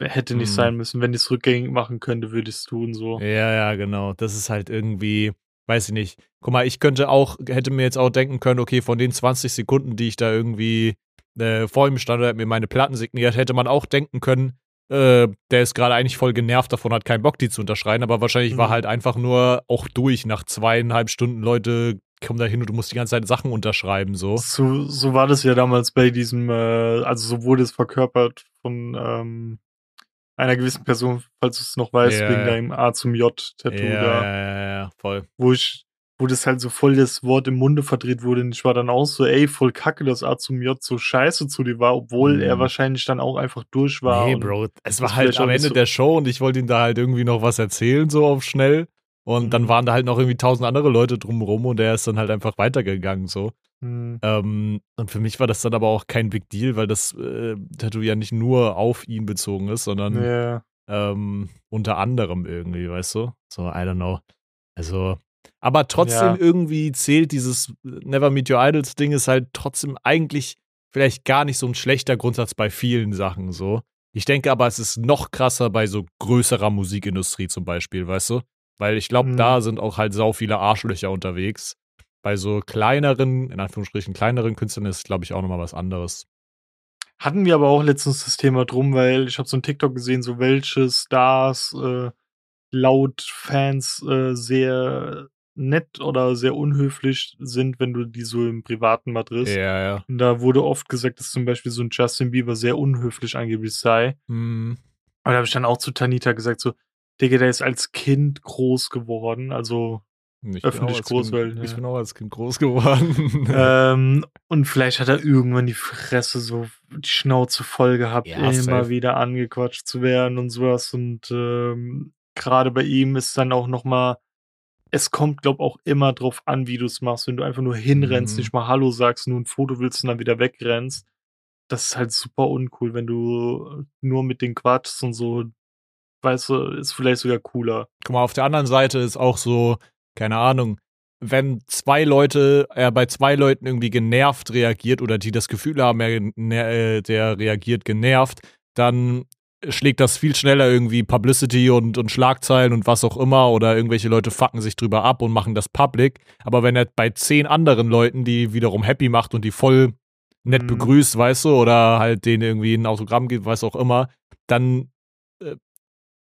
hätte nicht mhm. sein müssen. Wenn ich es rückgängig machen könnte, würde ich es tun, so. Ja, ja, genau. Das ist halt irgendwie, weiß ich nicht. Guck mal, ich könnte auch, hätte mir jetzt auch denken können, okay, von den 20 Sekunden, die ich da irgendwie äh, vor ihm stand oder mir meine Platten signiert, hätte man auch denken können, äh, der ist gerade eigentlich voll genervt davon, hat keinen Bock, die zu unterschreiben, aber wahrscheinlich mhm. war halt einfach nur auch durch nach zweieinhalb Stunden, Leute, komm da hin und du musst die ganze Zeit Sachen unterschreiben, so. So, so war das ja damals bei diesem, äh, also so wurde es verkörpert von, ähm, einer gewissen Person, falls du es noch weißt, yeah. wegen deinem A zum J-Tattoo yeah, da. Ja, ja, ja, voll. Wo ich, wo das halt so voll das Wort im Munde verdreht wurde. Und ich war dann auch so, ey, voll kacke, dass A zum J so scheiße zu dir war, obwohl mhm. er wahrscheinlich dann auch einfach durch war. Nee, Bro, es war halt am Ende so der Show und ich wollte ihm da halt irgendwie noch was erzählen, so auf schnell. Und mhm. dann waren da halt noch irgendwie tausend andere Leute drumherum und er ist dann halt einfach weitergegangen, so. Mhm. Ähm, und für mich war das dann aber auch kein Big Deal, weil das äh, Tattoo ja nicht nur auf ihn bezogen ist, sondern yeah. ähm, unter anderem irgendwie, weißt du? So, I don't know. Also, aber trotzdem ja. irgendwie zählt dieses Never Meet Your Idols Ding ist halt trotzdem eigentlich vielleicht gar nicht so ein schlechter Grundsatz bei vielen Sachen so. Ich denke aber, es ist noch krasser bei so größerer Musikindustrie zum Beispiel, weißt du? Weil ich glaube, mhm. da sind auch halt sau viele Arschlöcher unterwegs bei so kleineren, in Anführungsstrichen kleineren Künstlern ist, glaube ich, auch nochmal was anderes. Hatten wir aber auch letztens das Thema drum, weil ich habe so ein TikTok gesehen, so welche Stars äh, laut Fans äh, sehr nett oder sehr unhöflich sind, wenn du die so im Privaten mal triffst. Ja, ja. Und da wurde oft gesagt, dass zum Beispiel so ein Justin Bieber sehr unhöflich angeblich sei. Mhm. Aber da habe ich dann auch zu Tanita gesagt, so, Digga, der ist als Kind groß geworden, also ich öffentlich groß, weil. Ja. Ich bin auch als Kind groß geworden. ähm, und vielleicht hat er irgendwann die Fresse so die Schnauze voll gehabt, ja, immer safe. wieder angequatscht zu werden und sowas. Und ähm, gerade bei ihm ist dann auch nochmal es kommt, glaube auch immer drauf an, wie du es machst. Wenn du einfach nur hinrennst, Mhm. nicht mal Hallo sagst, nur ein Foto willst und dann wieder wegrennst, das ist halt super uncool. Wenn du nur mit denen quatschst und so, weißt du, ist vielleicht sogar cooler. Guck mal, auf der anderen Seite ist auch so, keine Ahnung, wenn zwei Leute, er bei zwei Leuten irgendwie genervt reagiert oder die das Gefühl haben, er, ne- äh, der reagiert genervt, dann schlägt das viel schneller irgendwie Publicity und, und Schlagzeilen und was auch immer oder irgendwelche Leute fucken sich drüber ab und machen das public. Aber wenn er bei zehn anderen Leuten, die wiederum happy macht und die voll nett Mhm. begrüßt, weißt du, oder halt denen irgendwie ein Autogramm gibt, was auch immer, dann, äh,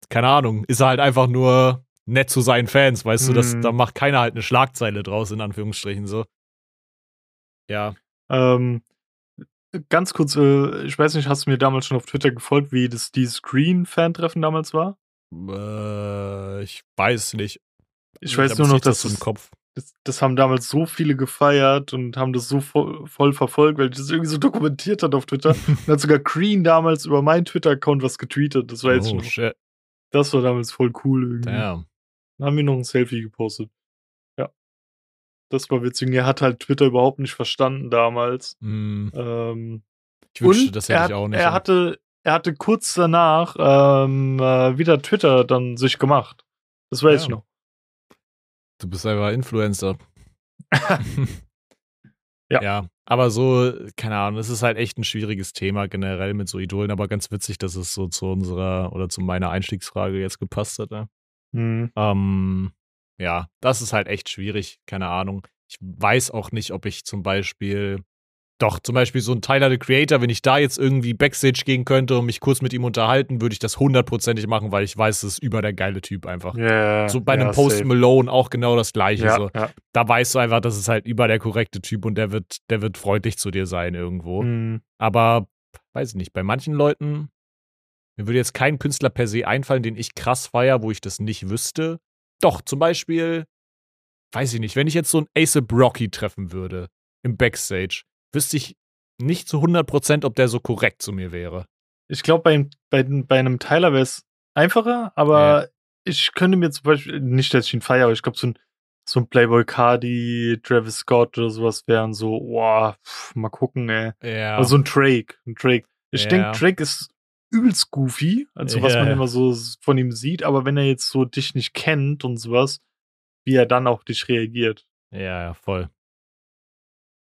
keine Ahnung, ist er halt einfach nur nett zu seinen Fans, weißt du, das, Mhm. da macht keiner halt eine Schlagzeile draus, in Anführungsstrichen, so. Ja. Ähm, ganz kurz, äh, ich weiß nicht, hast du mir damals schon auf Twitter gefolgt, wie das die Screen-Fan-Treffen damals war? Äh, ich weiß nicht. Ich weiß hab nur jetzt noch, nicht das dass im das, Kopf. das, das haben damals so viele gefeiert und haben das so voll, voll verfolgt, weil das irgendwie so dokumentiert hat auf Twitter. und hat sogar Green damals über meinen Twitter-Account was getweetet, das weiß ich Oh, noch. Das war damals voll cool irgendwie. Damn. Dann haben wir noch ein Selfie gepostet. Ja. Das war witzig. Er hat halt Twitter überhaupt nicht verstanden damals. Hm, Ähm, ich wünschte, das er, hätte hat, ich auch nicht. er hatte, er hatte kurz danach ähm, äh, wieder Twitter dann sich gemacht. Das weiß Ja. ich noch. Du bist einfach Influencer. Ja. Ja, aber so, keine Ahnung, es ist halt echt ein schwieriges Thema generell mit so Idolen, aber ganz witzig, dass es so zu unserer oder zu meiner Einstiegsfrage jetzt gepasst hat. Ne? Hm. Ähm, ja, das ist halt echt schwierig, keine Ahnung. Ich weiß auch nicht, ob ich zum Beispiel, doch, zum Beispiel so ein Tyler the Creator, wenn ich da jetzt irgendwie Backstage gehen könnte und mich kurz mit ihm unterhalten, würde ich das hundertprozentig machen, weil ich weiß, das ist über der geile Typ einfach. Ja, So bei einem ja, Post safe. Malone auch genau das gleiche. Ja, so. ja. Da weißt du einfach, das ist halt über der korrekte Typ und der wird, der wird freundlich zu dir sein irgendwo. Hm. Aber weiß ich nicht, bei manchen Leuten, mir würde jetzt kein Künstler per se einfallen, den ich krass feier, wo ich das nicht wüsste. Doch, zum Beispiel, weiß ich nicht, wenn ich jetzt so ein ASAP Rocky treffen würde im Backstage, wüsste ich nicht zu 100%, ob der so korrekt zu mir wäre. Ich glaube, bei, bei, bei einem Tyler wäre es einfacher, aber ich könnte mir zum Beispiel, nicht, dass ich ihn feiere, aber ich glaube, so ein, so ein Playboy Cardi, Travis Scott oder sowas wären so, boah, pff, mal gucken, ey. Ja. Aber so ein Drake, ein Drake. Ich Ja. denke, Drake ist übelst goofy, also was Ja, man immer so von ihm sieht, aber wenn er jetzt so dich nicht kennt und sowas, wie er dann auf dich reagiert. ja, ja, voll.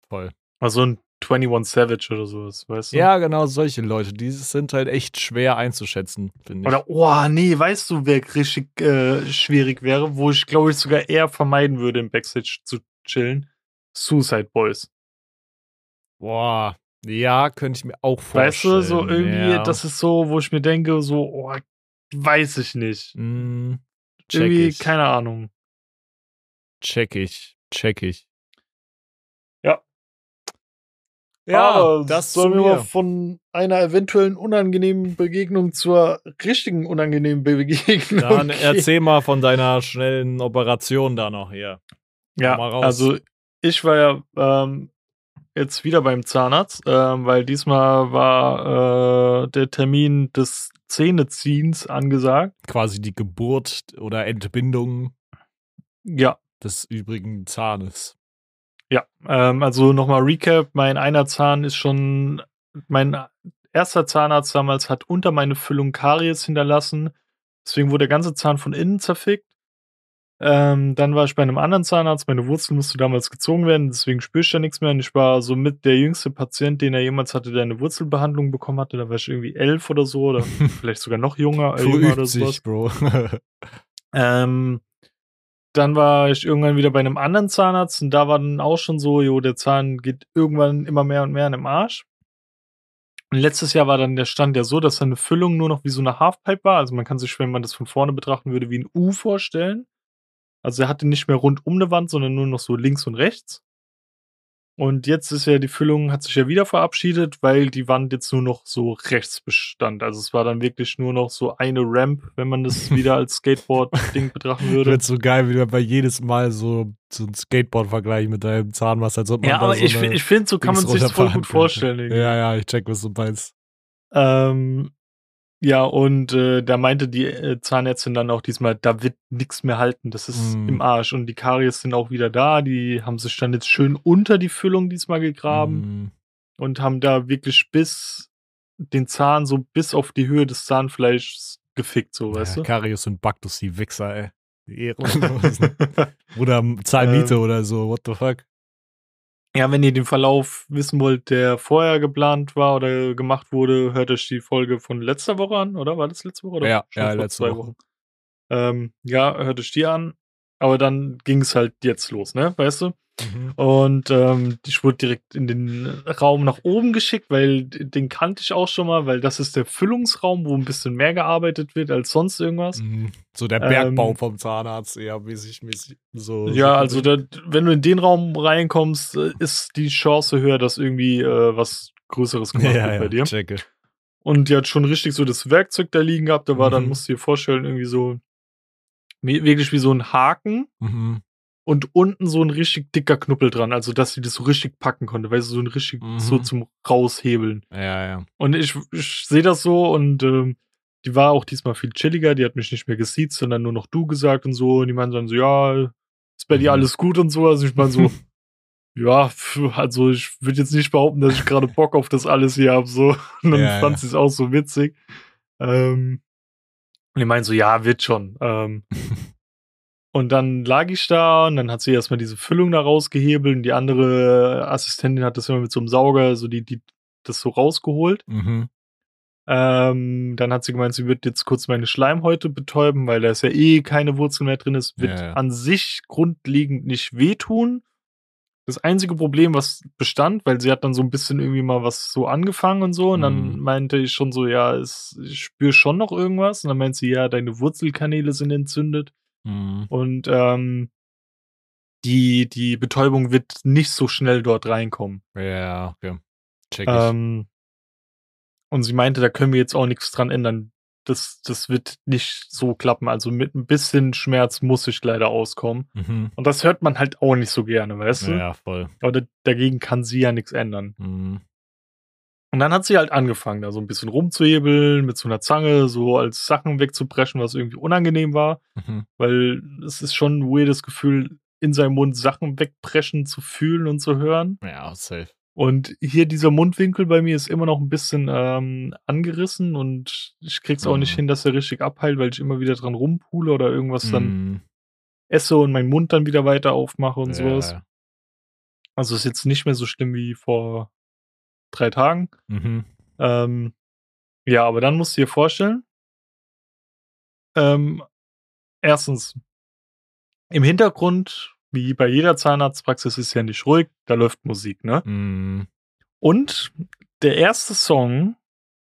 Voll. Also ein 21 Savage oder sowas, weißt du? Ja, genau, solche Leute, die sind halt echt schwer einzuschätzen, finde ich. Oder, oh, nee, weißt du, wer richtig äh, schwierig wäre, wo ich glaube ich sogar eher vermeiden würde, im Backstage zu chillen? Suicide Boys. Boah, ja, könnte ich mir auch vorstellen. Weißt du, so irgendwie, ja. das ist so, wo ich mir denke, so, oh, weiß ich nicht. Mm, check Irgendwie, ich. keine Ahnung. Check ich. Check ich. Ja. Ja, Aber das zu sollen wir mal von einer eventuellen unangenehmen Begegnung zur richtigen unangenehmen Begegnung. Dann gehen. erzähl mal von deiner schnellen Operation da noch hier. Ja, mal raus. also ich war ja ähm, jetzt wieder beim Zahnarzt, ähm, weil diesmal war äh, der Termin des Zähneziehens angesagt. Quasi die Geburt oder Entbindung Ja, des übrigen Zahnes. ja. Ähm, also nochmal Recap: Mein einer Zahn ist schon, mein erster Zahnarzt damals hat unter meine Füllung Karies hinterlassen. Deswegen wurde der ganze Zahn von innen zerfickt. Ähm, dann war ich bei einem anderen Zahnarzt. Meine Wurzel musste damals gezogen werden, deswegen spüre ich da nichts mehr. Und ich war somit der jüngste Patient, den er jemals hatte, der eine Wurzelbehandlung bekommen hatte. Da war ich irgendwie elf oder so, oder vielleicht sogar noch jünger, äh, jünger oder sowas. sich, Bro. Ähm, dann war ich irgendwann wieder bei einem anderen Zahnarzt und da war dann auch schon so, jo, der Zahn geht irgendwann immer mehr und mehr in den Arsch. Und letztes Jahr war dann der Stand ja so, dass seine Füllung nur noch wie so eine Halfpipe war. Also man kann sich, wenn man das von vorne betrachten würde, wie ein U vorstellen. Also er hatte nicht mehr rund um eine Wand, sondern nur noch so links und rechts. Und jetzt ist ja die Füllung, hat sich ja wieder verabschiedet, weil die Wand jetzt nur noch so rechts bestand. Also es war dann wirklich nur noch so eine Ramp, wenn man das wieder als Skateboard-Ding betrachten würde. Wird so geil, wie du bei jedes Mal so, so ein Skateboard-Vergleich mit deinem Zahn machst, als ob man Ja, aber so ich, ich finde, so kann man Dings sich voll gut vorstellen. irgendwie. Ja, ja, ich check, was du meinst. Ähm, Ja, und äh, da meinte die äh, Zahnärztin dann auch diesmal, da wird nichts mehr halten, das ist Mm. im Arsch. Und die Karies sind auch wieder da, die haben sich dann jetzt schön unter die Füllung diesmal gegraben Mm. und haben da wirklich bis den Zahn so bis auf die Höhe des Zahnfleischs gefickt, so, weißt ja, du? Karius und Baktus, die Wichser, ey. Die Ehrenlosen. oder zahl Miete Ähm. oder so, what the fuck? Ja, wenn ihr den Verlauf wissen wollt, der vorher geplant war oder gemacht wurde, hört euch die Folge von letzter Woche an, oder? War das letzte Woche? Oder Ja, ja, vor letzte zwei Woche. Wochen. Ähm, ja, hört euch die an. Aber dann ging es halt jetzt los, ne? Weißt du? Mhm. Und ähm, ich wurde direkt in den Raum nach oben geschickt, weil den kannte ich auch schon mal, weil das ist der Füllungsraum, wo ein bisschen mehr gearbeitet wird als sonst irgendwas. Mhm. So der Bergbau Ähm, vom Zahnarzt, eher mäßig, mäßig. So, Ja, so also da, wenn du in den Raum reinkommst, äh, ist die Chance höher, dass irgendwie äh, was Größeres gemacht ja, wird ja, bei dir. checke. Und die hat schon richtig so das Werkzeug da liegen gehabt. Da war dann, Mhm. musst du dir vorstellen, irgendwie so wirklich wie so ein Haken Mhm. Und unten so ein richtig dicker Knuppel dran. Also, dass sie das so richtig packen konnte, weißt du, so ein richtig Mhm. so zum Raushebeln. Ja, ja. Und ich, ich sehe das so und ähm, die war auch diesmal viel chilliger. Die hat mich nicht mehr gesiezt, sondern nur noch du gesagt und so. Und die meinen dann so, ja, ist bei dir Mhm. alles gut und so. Also ich meine so, ja, also ich würde jetzt nicht behaupten, dass ich gerade Bock auf das alles hier habe. So. Und dann Ja, fand ja. sie es auch so witzig. Ähm, und die meinen so, ja, wird schon. Ähm, und dann lag ich da und dann hat sie erstmal diese Füllung da rausgehebelt und die andere Assistentin hat das immer mit so einem Sauger, so die, die das so rausgeholt. Mhm. Ähm, dann hat sie gemeint, sie wird jetzt kurz meine Schleimhäute betäuben, weil da ist ja eh keine Wurzel mehr drin. Es wird Ja, ja. an sich grundlegend nicht wehtun. Das einzige Problem, was bestand, weil sie hat dann so ein bisschen irgendwie mal was so angefangen und so, und dann Mhm. meinte ich schon so, ja, es, ich spüre schon noch irgendwas. Und dann meint sie, ja, deine Wurzelkanäle sind entzündet. Mhm. Und ähm, die, die Betäubung wird nicht so schnell dort reinkommen. Ja, okay. Check ich. Ähm, und sie meinte, da können wir jetzt auch nichts dran ändern. Das, das wird nicht so klappen. Also mit ein bisschen Schmerz muss ich leider auskommen. mhm. Und das hört man halt auch nicht so gerne, weißt du? Ja, voll. Aber da, dagegen kann sie ja nichts ändern. Mhm. Und dann hat sie halt angefangen, da so ein bisschen rumzuhebeln, mit so einer Zange, so als Sachen wegzupreschen, was irgendwie unangenehm war. Mhm. Weil es ist schon ein weirdes Gefühl, in seinem Mund Sachen wegpreschen zu fühlen und zu hören. Ja, safe. Und hier dieser Mundwinkel bei mir ist immer noch ein bisschen ähm, angerissen und ich krieg's auch nicht Mhm. hin, dass er richtig abheilt, weil ich immer wieder dran rumpule oder irgendwas dann Mhm. esse und meinen Mund dann wieder weiter aufmache und Ja, sowas. Also ist jetzt nicht mehr so schlimm wie vor drei Tagen. Mhm. Ähm, ja, aber dann musst du dir vorstellen, ähm, erstens, im Hintergrund, wie bei jeder Zahnarztpraxis, ist ja nicht ruhig, da läuft Musik, ne? Mhm. Und der erste Song,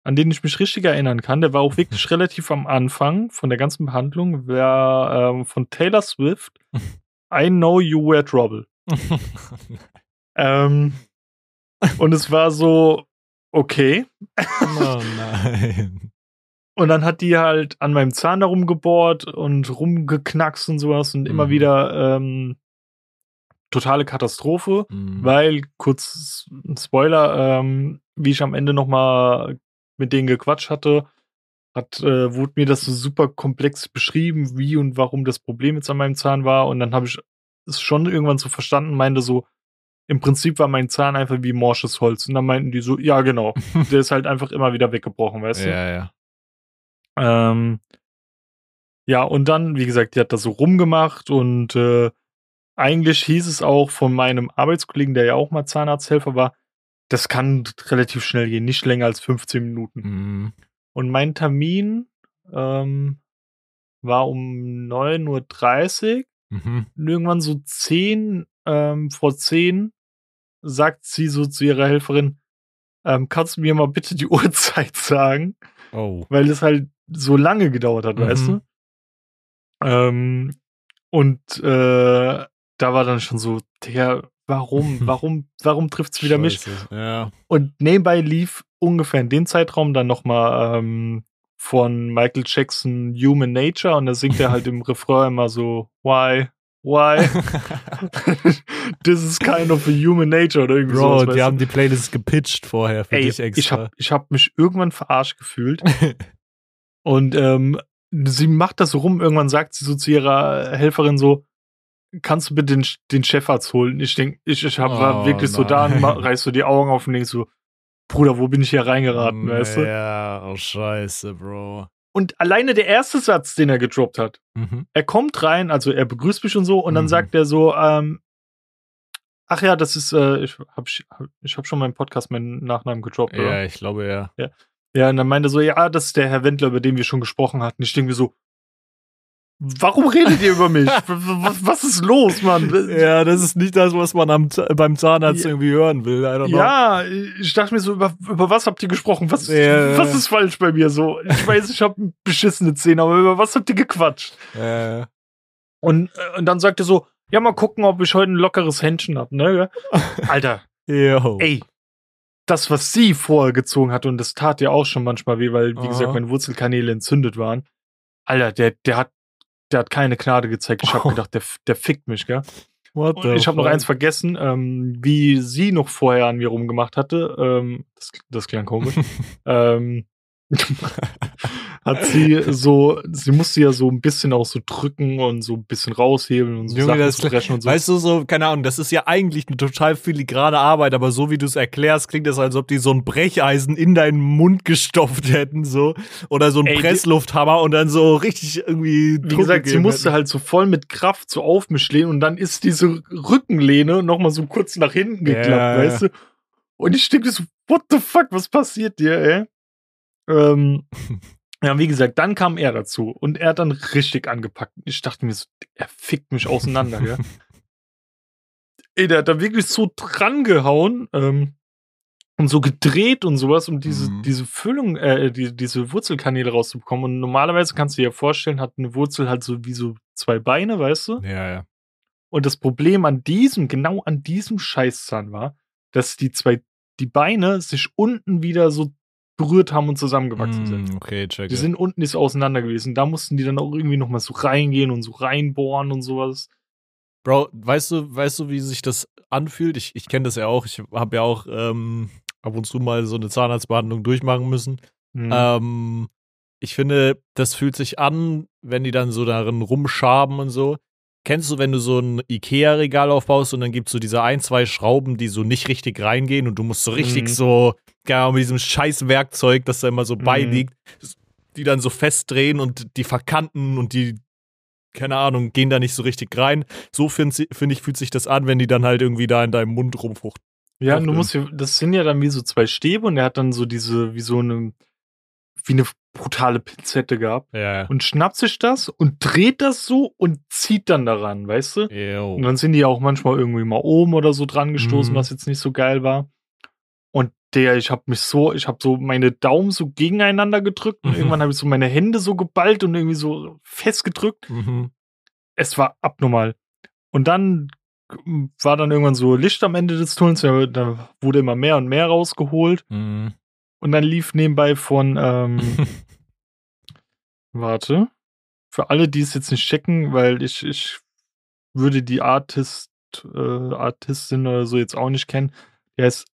an den ich mich richtig erinnern kann, der war auch wirklich relativ am Anfang von der ganzen Behandlung, war ähm, von Taylor Swift, I Know You Were Trouble. Ähm, und es war so, okay. oh nein. Und dann hat die halt an meinem Zahn da rumgebohrt und rumgeknackst und sowas und immer Mhm. wieder ähm, totale Katastrophe. Mhm. Weil, kurz Spoiler, ähm, wie ich am Ende nochmal mit denen gequatscht hatte, hat, äh, wurde mir das so super komplex beschrieben, wie und warum das Problem jetzt an meinem Zahn war. Und dann habe ich es schon irgendwann so verstanden, meinte so, im Prinzip war mein Zahn einfach wie morsches Holz. Und dann meinten die so, ja, genau. Der ist halt einfach immer wieder weggebrochen, weißt du? ja, ja. Ähm, ja, und dann, wie gesagt, die hat das so rumgemacht und äh, eigentlich hieß es auch von meinem Arbeitskollegen, der ja auch mal Zahnarzthelfer war, das kann relativ schnell gehen, nicht länger als 15 Minuten. Mhm. Und mein Termin ähm, war um 9.30 Uhr. Mhm. Und irgendwann so 10 ähm, vor 10 sagt sie so zu ihrer Helferin, ähm, kannst du mir mal bitte die Uhrzeit sagen? Oh. weil es halt so lange gedauert hat, Mhm. weißt du? Ähm, und äh, da war dann schon so, Digga, warum, warum, warum trifft's wieder mich? Scheiße. Ja. Und nebenbei lief ungefähr in dem Zeitraum dann nochmal ähm, von Michael Jackson Human Nature und da singt er halt im Refrain immer so, why, why? This is kind of a human nature oder irgendwie Bro, sowas. die du? haben die Playlist gepitcht vorher für Ey, dich extra. ich hab, ich hab mich irgendwann verarscht gefühlt. Und ähm, sie macht das so rum. Irgendwann sagt sie so zu ihrer Helferin so, kannst du bitte den, den Chefarzt holen? Ich denke, ich, ich hab, war Oh, wirklich so da und nein. reißt so die Augen auf und denkst so, Bruder, wo bin ich hier reingeraten, weißt du? Ja, oh scheiße, Bro. Und alleine der erste Satz, den er gedroppt hat, Mhm. er kommt rein, also er begrüßt mich und so, und dann Mhm. sagt er so, ähm, ach ja, das ist, äh, ich hab, ich hab schon meinen Podcast meinen Nachnamen gedroppt, oder? Ja, ich glaube ja. Ja, und dann meinte er so, ja, das ist der Herr Wendler, über den wir schon gesprochen hatten. Ich denke mir so, warum redet ihr über mich? was, was ist los, Mann? Ja, das ist nicht das, was man am, beim Zahnarzt Ja. irgendwie hören will. Ja, ich dachte mir so, über, über was habt ihr gesprochen? Was, Ja. was ist falsch bei mir so? Ich weiß, ich habe beschissene Zähne, aber über was habt ihr gequatscht? Äh, Und, und dann sagt er so, ja, mal gucken, ob ich heute ein lockeres Händchen hab, ne? Alter, yo. ey, das, was sie vorher gezogen hat, und das tat ja auch schon manchmal weh, weil, wie Aha. gesagt, meine Wurzelkanäle entzündet waren. Alter, der, der hat, der hat keine Gnade gezeigt. Ich habe Oh. gedacht, der, der fickt mich, gell? What Und ich habe noch eins vergessen, ähm, wie sie noch vorher an mir rumgemacht hatte. Ähm, das, das klang komisch. ähm, hat sie so, sie musste ja so ein bisschen auch so drücken und so ein bisschen raushebeln und so Junge, Sachen das- zu brechen und so. Weißt du, so, keine Ahnung, das ist ja eigentlich eine total filigrane Arbeit, aber so wie du es erklärst, klingt das, als ob die so ein Brecheisen in deinen Mund gestopft hätten, so. Oder so ein Presslufthammer und dann so richtig irgendwie. Wie gesagt, sie musste hätten. halt so voll mit Kraft so auf mich lehnen und dann ist diese Rückenlehne nochmal so kurz nach hinten geklappt, ja. weißt du? Und ich denke so, what the fuck, was passiert dir, ey? Ähm, ja, wie gesagt, dann kam er dazu und er hat dann richtig angepackt. Ich dachte mir so, er fickt mich auseinander, ja. Ey, der hat da wirklich so dran gehauen ähm, und so gedreht und sowas, um diese, Mhm. diese Füllung, äh, die, diese Wurzelkanäle rauszubekommen. Und normalerweise kannst du dir ja vorstellen, hat eine Wurzel halt so wie so zwei Beine, weißt du? Ja, ja. Und das Problem an diesem, genau an diesem Scheißzahn war, dass die zwei, die Beine sich unten wieder so berührt haben und zusammengewachsen sind. Mm, okay, check. Die sind unten nicht auseinander gewesen. Da mussten die dann auch irgendwie nochmal so reingehen und so reinbohren und sowas. Bro, weißt du, weißt du, wie sich das anfühlt? Ich, ich kenne das ja auch. Ich habe ja auch ähm, ab und zu mal so eine Zahnarztbehandlung durchmachen müssen. Hm. Ähm, ich finde, das fühlt sich an, wenn die dann so darin rumschaben und so. Kennst du, wenn du so ein Ikea-Regal aufbaust und dann gibt's so diese ein, zwei Schrauben, die so nicht richtig reingehen und du musst so richtig Mhm. so, genau, mit diesem scheiß Werkzeug, das da immer so Mhm. beiliegt, die dann so festdrehen und die verkanten und die, keine Ahnung, gehen da nicht so richtig rein. So finde find ich, fühlt sich das an, wenn die dann halt irgendwie da in deinem Mund rumfuchten. Ja, Doch, du musst, ja- das sind ja dann wie so zwei Stäbe und er hat dann so diese, wie so eine, wie eine brutale Pinzette gehabt Ja. und schnappt sich das und dreht das so und zieht dann daran, weißt du? Und Ew. dann sind die auch manchmal irgendwie mal oben oder so dran gestoßen, Mhm. was jetzt nicht so geil war. Und der, ich habe mich so, ich habe so meine Daumen so gegeneinander gedrückt und Mhm. irgendwann habe ich so meine Hände so geballt und irgendwie so festgedrückt. Mhm. Es war abnormal. Und dann war dann irgendwann so Licht am Ende des Tunnels, da wurde immer mehr und mehr rausgeholt. Mhm. Und dann lief nebenbei von, ähm, warte, für alle, die es jetzt nicht checken, weil ich, ich würde die Artist, äh, Artistin oder so jetzt auch nicht kennen. Die heißt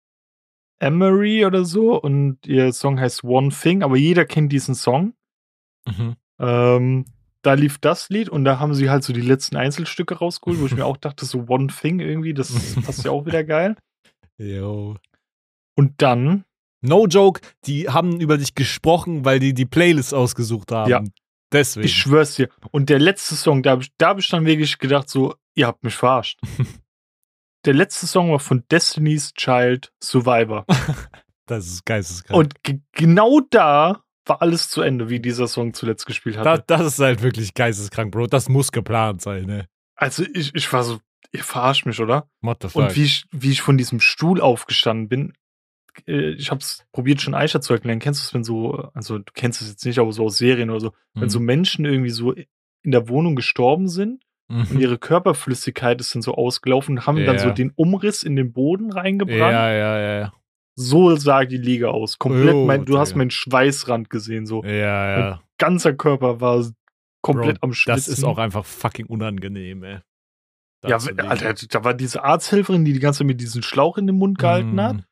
Emery oder so und ihr Song heißt One Thing, aber jeder kennt diesen Song. Mhm. Ähm, da lief das Lied und da haben sie halt so die letzten Einzelstücke rausgeholt, wo ich mir auch dachte, so One Thing irgendwie, das passt ja auch wieder geil. Yo. Und dann, No joke, die haben über dich gesprochen, weil die die Playlist ausgesucht haben. Ja. Deswegen. ich schwör's dir, und der letzte Song, da habe ich, da hab ich dann wirklich gedacht, so, ihr habt mich verarscht. der letzte Song war von Destiny's Child Survivor. das ist geisteskrank. Und ge genau da war alles zu Ende, wie dieser Song zuletzt gespielt das, hatte. das ist halt wirklich geisteskrank, Bro. Das muss geplant sein, ne? Also ich, ich war so, ihr verarscht mich, oder? What the fuck? Und wie ich, wie ich von diesem Stuhl aufgestanden bin, ich habe es probiert schon Aisha zu erklären. Kennst du es, wenn so, also du kennst es jetzt nicht, aber so aus Serien oder so, wenn so Menschen irgendwie so in der Wohnung gestorben sind und Mhm. ihre Körperflüssigkeit ist dann so ausgelaufen und haben dann Ja. so den Umriss in den Boden reingebrannt. Ja, ja, ja, ja. So sah die Liga aus. Komplett, Oh, mein, du hast meinen Schweißrand gesehen, so. Ja, ja. Ganzer Körper war komplett Bro, am Schwitzen. Das ist auch einfach fucking unangenehm, ey. Da Ja. Alter, da war diese Arzthelferin, die die ganze Zeit mit diesem Schlauch in den Mund gehalten hat.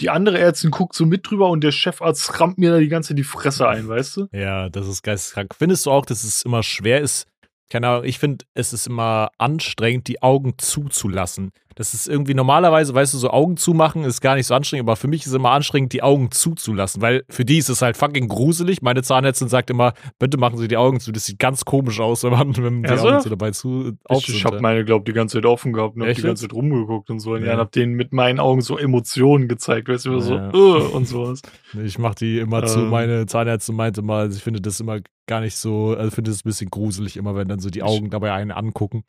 Die andere Ärztin guckt so mit drüber und der Chefarzt rammt mir da die ganze die Fresse ein, weißt du? Ja, das ist geisteskrank. Findest du auch, dass es immer schwer ist, keine Ahnung, ich finde, es ist immer anstrengend, die Augen zuzulassen. Das ist irgendwie normalerweise, weißt du, so Augen zumachen ist gar nicht so anstrengend, aber für mich ist es immer anstrengend, die Augen zuzulassen, weil für die ist es halt fucking gruselig. Meine Zahnärztin sagt immer, bitte machen Sie die Augen zu. Das sieht ganz komisch aus, wenn man wenn die so? Augen so dabei zu auf Ich, ich habe meine, glaub, die ganze Zeit offen gehabt und hab die ganze? Zeit rumgeguckt und so. Und ja, Ja. und hab denen mit meinen Augen so Emotionen gezeigt, weißt du, immer so, Ja. äh, und sowas. Ich mach die immer zu. Ähm. Meine Zahnärztin meinte mal, ich finde das immer gar nicht so, also ich finde es ein bisschen gruselig immer, wenn dann so die Augen dabei einen angucken.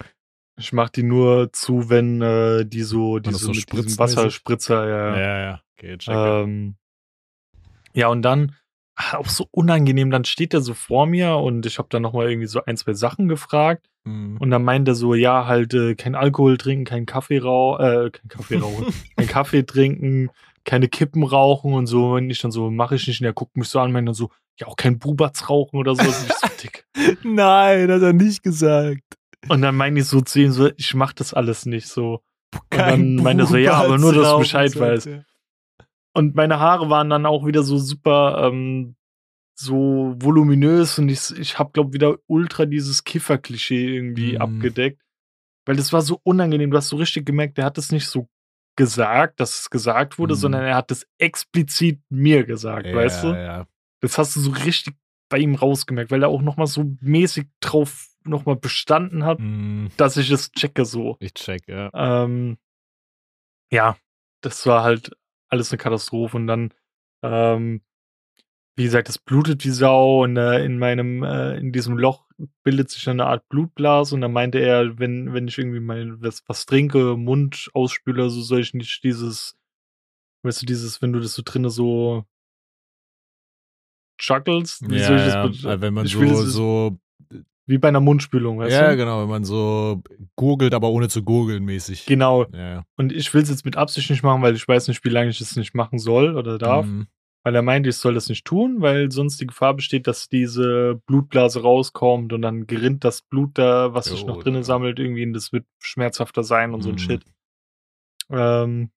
Ich mach die nur zu, wenn äh, die so, das diese so mit diesem? Wasserspritzer, ja. Ja, ja, okay, check. ja. Ähm, ja, und dann ah, auch so unangenehm, dann steht er so vor mir und ich habe dann nochmal irgendwie so ein, zwei Sachen gefragt Mhm. und dann meint er so, ja, halt äh, kein Alkohol trinken, kein Kaffee rauchen, äh, kein Kaffee rauchen, kein Kaffee trinken, keine Kippen rauchen und so. Und ich dann so, mache ich nicht. Und er guckt mich so an, meint dann so, ja, auch kein Bubatz rauchen oder so. Das ist so dick. Nein, hat er nicht gesagt. Und dann meine ich so zu ihm so, ich mach das alles nicht so. Kein dann meinte er so, ja, aber nur, dass du Bescheid weißt. Und meine Haare waren dann auch wieder so super, ähm, so voluminös und ich, ich habe, glaube wieder ultra dieses Kiffer-Klischee irgendwie Mhm. abgedeckt. Weil das war so unangenehm. Du hast so richtig gemerkt, der hat es nicht so gesagt, dass es gesagt wurde, Mhm. sondern er hat es explizit mir gesagt, Ja, weißt du? Ja. Das hast du so richtig bei ihm rausgemerkt, weil er auch nochmal so mäßig drauf nochmal bestanden hat, Mhm. dass ich es checke so. Ich check, ja. Ähm, ja, das war halt alles eine Katastrophe. Und dann, ähm, wie gesagt, es blutet wie Sau und äh, in meinem, äh, in diesem Loch bildet sich eine Art Blutblas und dann meinte er, wenn, wenn ich irgendwie mal was, was trinke, Mund ausspüle, so soll ich nicht dieses, weißt du, dieses, wenn du das so drinne so juggles, wie soll ich ja, das ja. Wenn man so, so wie bei einer Mundspülung, weißt ja, du? genau, wenn man so gurgelt, aber ohne zu gurgeln mäßig. Genau. Ja, ja. Und ich will es jetzt mit Absicht nicht machen, weil ich weiß nicht, wie lange ich es nicht machen soll oder darf. Mhm. Weil er meinte, ich soll das nicht tun, weil sonst die Gefahr besteht, dass diese Blutblase rauskommt und dann gerinnt das Blut da, was sich Jo, noch drinnen ja. sammelt, irgendwie und das wird schmerzhafter sein und so ein Mhm. Shit. Ähm,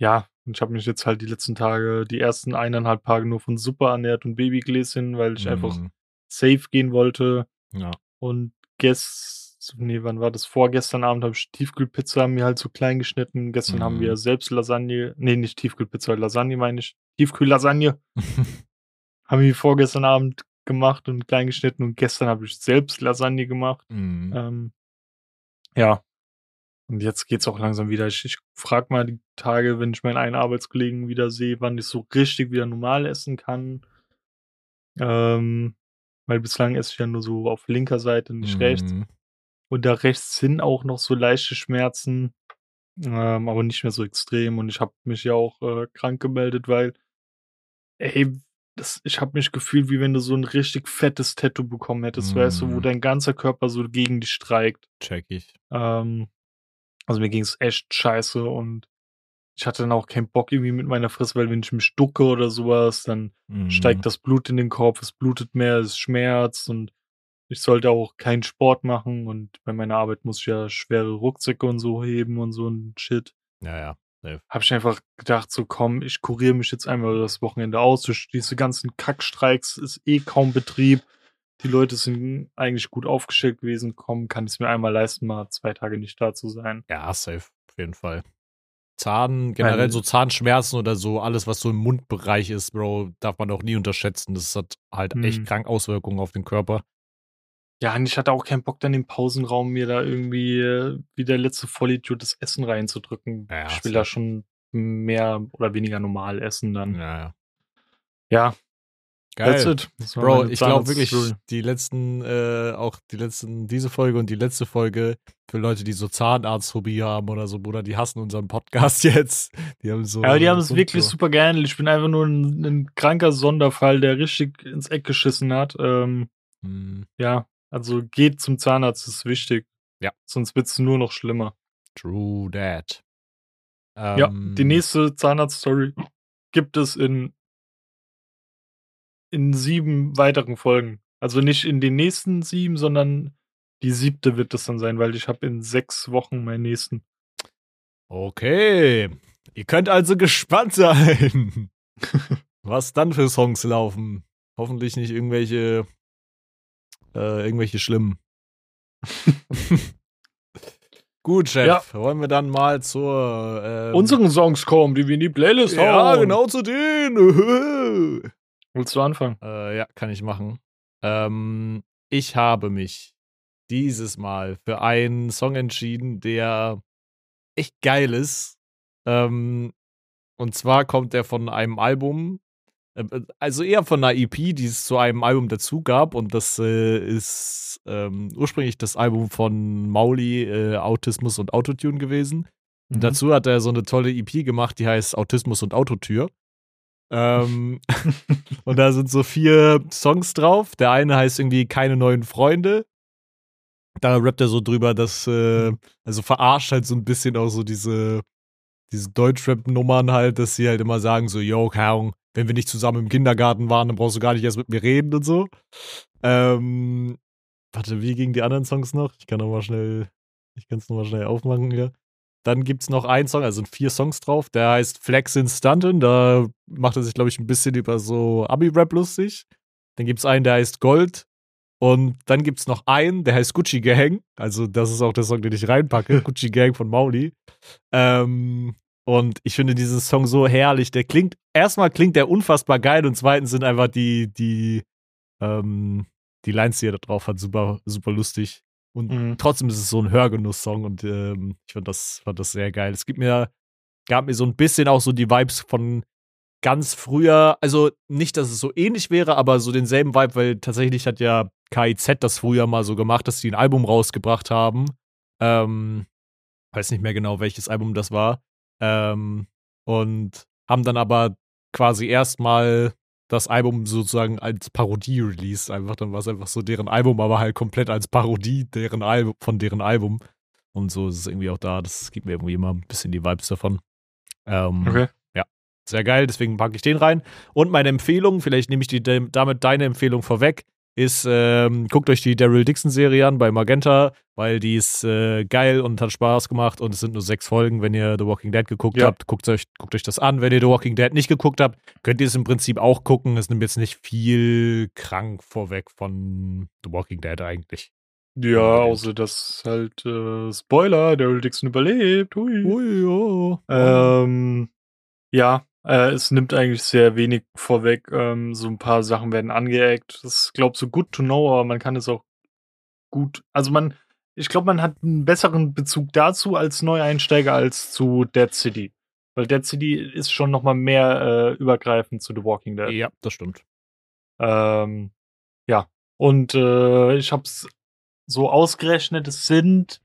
ja, und ich habe mich jetzt halt die letzten Tage, die ersten eineinhalb Tage nur von Suppe ernährt und Babygläschen, weil ich einfach Mhm. safe gehen wollte. Ja. Und gest, nee, wann war das? Vorgestern Abend habe ich Tiefkühlpizza mir halt so klein geschnitten. Gestern haben Mhm. wir selbst Lasagne, nee, nicht Tiefkühlpizza, Lasagne meine ich. Tiefkühllasagne haben wir vorgestern Abend gemacht und klein geschnitten und gestern habe ich selbst Lasagne gemacht. Mhm. Ähm, ja. Und jetzt geht's auch langsam wieder. Ich, ich frage mal die Tage, wenn ich meinen einen Arbeitskollegen wieder sehe, wann ich so richtig wieder normal essen kann. Ähm, weil bislang ich ja nur so auf linker Seite, nicht rechts. Mhm. Und da rechts sind auch noch so leichte Schmerzen, ähm, aber nicht mehr so extrem. Und ich habe mich ja auch äh, krank gemeldet, weil, ey, das, ich habe mich gefühlt, wie wenn du so ein richtig fettes Tattoo bekommen hättest, weißt du, wo Mm. dein ganzer Körper so gegen dich streikt. Check ich. Ähm, also mir ging es echt scheiße und ich hatte dann auch keinen Bock irgendwie mit meiner Fresse, weil wenn ich mich ducke oder sowas, dann Mhm. steigt das Blut in den Kopf, es blutet mehr, es schmerzt und ich sollte auch keinen Sport machen und bei meiner Arbeit muss ich ja schwere Rucksäcke und so heben und so ein Shit. Ja, ja. Safe. Hab ich einfach gedacht, so komm, ich kuriere mich jetzt einmal das Wochenende aus. Durch diese ganzen Kackstreiks ist eh kaum Betrieb. Die Leute sind eigentlich gut aufgestellt gewesen. Komm, kann ich es mir einmal leisten, mal zwei Tage nicht da zu sein. Ja, safe. Auf jeden Fall. Zahn, generell so Zahnschmerzen oder so, alles, was so im Mundbereich ist, Bro, darf man auch nie unterschätzen. Das hat halt echt Mhm. krank Auswirkungen auf den Körper. Ja, und ich hatte auch keinen Bock, dann im Pausenraum mir da irgendwie äh, wie der letzte Vollidiot das Essen reinzudrücken. Ja, ich will da schon mehr oder weniger normal essen dann. Ja, ja. Ja, Geil. it. Das war Bro, ich glaube wirklich, die letzten, äh, auch die letzten, diese Folge und die letzte Folge für Leute, die so Zahnarztphobie haben oder so, Bruder, die hassen unseren Podcast jetzt. Die haben so. Ja, aber die haben es so- wirklich super gehandelt. Ich bin einfach nur ein, ein kranker Sonderfall, der richtig ins Eck geschissen hat. Ähm, Hm, ja, also geht zum Zahnarzt, ist wichtig. Ja. Sonst wird es nur noch schlimmer. True that. Ja, Ähm, die nächste Zahnarzt-Story gibt es in, in sieben weiteren Folgen. Also nicht in den nächsten sieben, sondern die siebte wird es dann sein, weil ich habe in sechs Wochen meinen nächsten. Okay. Ihr könnt also gespannt sein, was dann für Songs laufen. Hoffentlich nicht irgendwelche, äh, irgendwelche schlimmen. Gut, Chef. Ja. Wollen wir dann mal zur ähm, Unseren Songs kommen, die wir in die Playlist Ja, hauen. genau zu denen. Willst du anfangen? Äh, ja, kann ich machen. Ähm, ich habe mich dieses Mal für einen Song entschieden, der echt geil ist. Ähm, und zwar kommt der von einem Album, äh, also eher von einer EP, die es zu einem Album dazu gab. Und das äh, ist ähm, ursprünglich das Album von Mauli, äh, Autismus und Autotune gewesen. Und dazu hat er so eine tolle EP gemacht, die heißt Autismus und Autotür. Ähm, und da sind so vier Songs drauf. Der eine heißt irgendwie Keine neuen Freunde. Da rappt er so drüber, dass, äh, also verarscht halt so ein bisschen auch so diese, diese Deutschrap-Nummern halt, dass sie halt immer sagen so, yo, Ahnung, wenn wir nicht zusammen im Kindergarten waren, dann brauchst du gar nicht erst mit mir reden und so. Ähm, warte, wie gingen die anderen Songs noch? Ich kann noch mal schnell, ich kann es noch mal schnell aufmachen hier. Dann gibt es noch einen Song, also sind vier Songs drauf, der heißt Flex in Stunten. Da macht er sich, glaube ich, ein bisschen über so Abi-Rap lustig. Dann gibt es einen, der heißt Gold. Und dann gibt es noch einen, der heißt Gucci Gang. Also, das ist auch der Song, den ich reinpacke. Gucci Gang von Mauli. Ähm, und ich finde diesen Song so herrlich. Der klingt, erstmal klingt der unfassbar geil und zweitens sind einfach die, die, ähm, die Lines, die er da drauf hat, super, super lustig. Und Mhm. trotzdem ist es so ein Hörgenuss-Song und ähm, ich fand das, fand das sehr geil. Es gibt mir, gab mir so ein bisschen auch so die Vibes von ganz früher, also nicht, dass es so ähnlich wäre, aber so denselben Vibe, weil tatsächlich hat ja KIZ das früher mal so gemacht, dass sie ein Album rausgebracht haben. Ähm, weiß nicht mehr genau, welches Album das war. Ähm, und haben dann aber quasi erstmal das Album sozusagen als Parodie released. Einfach, dann war es einfach so deren Album, aber halt komplett als Parodie deren Album, von deren Album. Und so ist es irgendwie auch da. Das gibt mir irgendwie immer ein bisschen die Vibes davon. Ähm, Okay. sehr geil, deswegen packe ich den rein. Und meine Empfehlung, vielleicht nehme ich die, damit deine Empfehlung vorweg, ist, ähm, guckt euch die Daryl Dixon-Serie an bei Magenta, weil die ist äh, geil und hat Spaß gemacht und es sind nur sechs Folgen, wenn ihr The Walking Dead geguckt Ja. habt. Guckt euch, guckt euch das an. Wenn ihr The Walking Dead nicht geguckt habt, könnt ihr es im Prinzip auch gucken. Es nimmt jetzt nicht viel krank vorweg von The Walking Dead eigentlich. Ja, außer dass halt äh, Spoiler, Daryl Dixon überlebt. Hui. Ui, oh. Ähm, ja, äh, es nimmt eigentlich sehr wenig vorweg. Ähm, so ein paar Sachen werden angeeckt. Das ist, glaube so good to know, aber man kann es auch gut. Also man, ich glaube, man hat einen besseren Bezug dazu als Neueinsteiger als zu Dead City. Weil Dead City ist schon noch mal mehr äh, übergreifend zu The Walking Dead. ja, das stimmt. Ähm, ja, und äh, ich habe es so ausgerechnet, es sind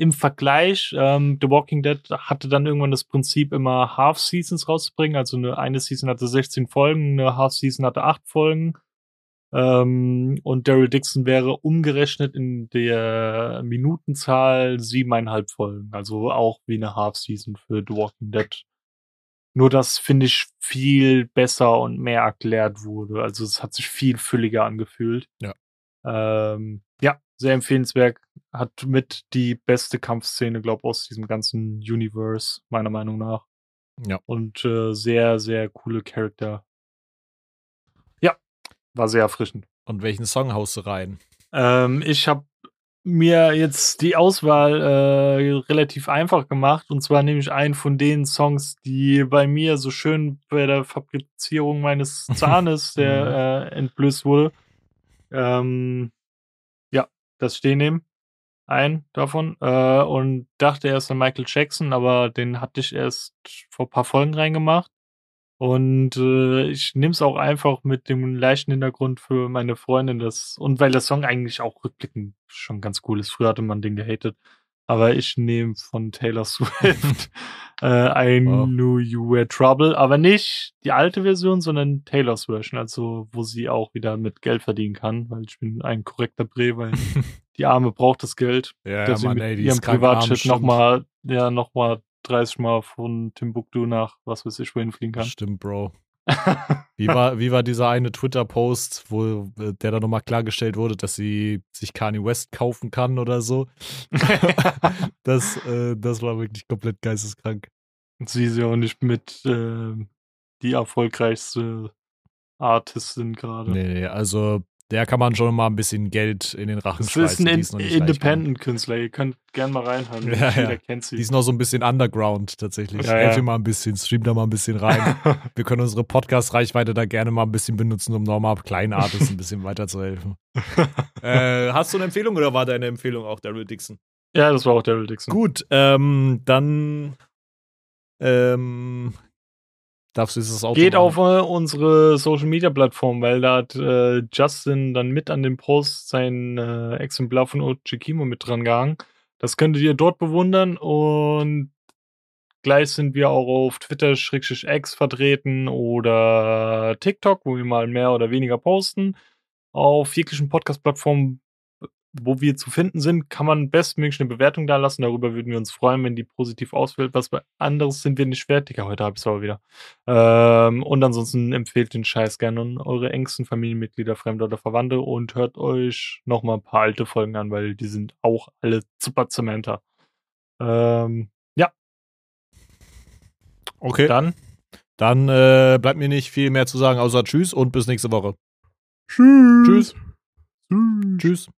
im Vergleich, ähm, The Walking Dead hatte dann irgendwann das Prinzip, immer Half-Seasons rauszubringen. Also eine, eine Season hatte 16 Folgen, eine Half-Season hatte 8 Folgen. Ähm, und Daryl Dixon wäre umgerechnet in der Minutenzahl siebeneinhalb Folgen. Also auch wie eine Half-Season für The Walking Dead. Nur das finde ich viel besser und mehr erklärt wurde. Also es hat sich viel fülliger angefühlt. Ja. Ähm, ja, sehr empfehlenswert. Hat mit die beste Kampfszene, glaube aus diesem ganzen Universe, meiner Meinung nach. Ja. Und äh, sehr, sehr coole Charakter. Ja, war sehr erfrischend. Und welchen Song haust du rein? Ähm, ich habe mir jetzt die Auswahl äh, relativ einfach gemacht. Und zwar nehme ich einen von den Songs, die bei mir so schön bei der Fabrizierung meines Zahnes, der äh, entblößt wurde. Ähm, das stehen nehmen. Ein davon. Äh, und dachte erst an Michael Jackson, aber den hatte ich erst vor ein paar Folgen reingemacht. Und äh, ich nehme es auch einfach mit dem leichten Hintergrund für meine Freundin. Das, und weil der Song eigentlich auch rückblickend schon ganz cool ist. Früher hatte man den gehatet. Aber ich nehme von Taylor Swift äh, I Wow. Knew You Were Trouble. Aber nicht die alte Version, sondern Taylors Version. Also wo sie auch wieder mit Geld verdienen kann. Weil ich bin ein korrekter Bre, weil die Arme braucht das Geld Ja, dass sie Mann, mit ey, die ihrem Privatjet nochmal, ja, nochmal 30 Mal von Timbuktu nach was weiß ich wohin fliegen kann. Stimmt, Bro. Wie war, wie war dieser eine Twitter-Post, wo äh, der da nochmal klargestellt wurde, dass sie sich Kanye West kaufen kann oder so? das, äh, das war wirklich komplett geisteskrank. Sie ist ja auch nicht mit äh, die erfolgreichste Artistin gerade. Nee, nee, also der kann man schon mal ein bisschen Geld in den Rachen Das schmeißen. ist ein die ist noch In nicht leicht genug. Independent-Künstler. Ihr könnt gerne mal reinhören. Ja, ja. kennt sie. Die ist noch so ein bisschen underground tatsächlich. Ja, Helf ja. mal ein bisschen, stream da mal ein bisschen rein. Wir können unsere Podcast-Reichweite da gerne mal ein bisschen benutzen, um nochmal kleinen Artists ein bisschen weiterzuhelfen. äh, hast du eine Empfehlung oder war deine Empfehlung auch Daryl Dixon? ja, das war auch Daryl Dixon. Gut, ähm, dann ähm, darfst du dieses Auto Geht machen. auf äh, unsere Social Media Plattform, weil da hat äh, Justin dann mit an dem Post sein äh, Exemplar von Ochikimo mit dran gehangen. Das könntet ihr dort bewundern und gleich sind wir auch auf Twitter X vertreten oder TikTok, wo wir mal mehr oder weniger posten. Auf jeglichen Podcast-Plattformen, wo wir zu finden sind, kann man bestmöglich eine Bewertung da lassen. Darüber würden wir uns freuen, wenn die positiv ausfällt. Was bei anderes sind wir nicht wert. Digga, heute habe ich es aber wieder. Ähm, und ansonsten empfehlt den Scheiß gerne an eure engsten Familienmitglieder, Fremde oder Verwandte und hört euch nochmal ein paar alte Folgen an, weil die sind auch alle super Zementer. Ähm, ja, Okay, dann, dann dann äh, bleibt mir nicht viel mehr zu sagen, außer Tschüss und bis nächste Woche. tschüss. Tschüss. Tschüss.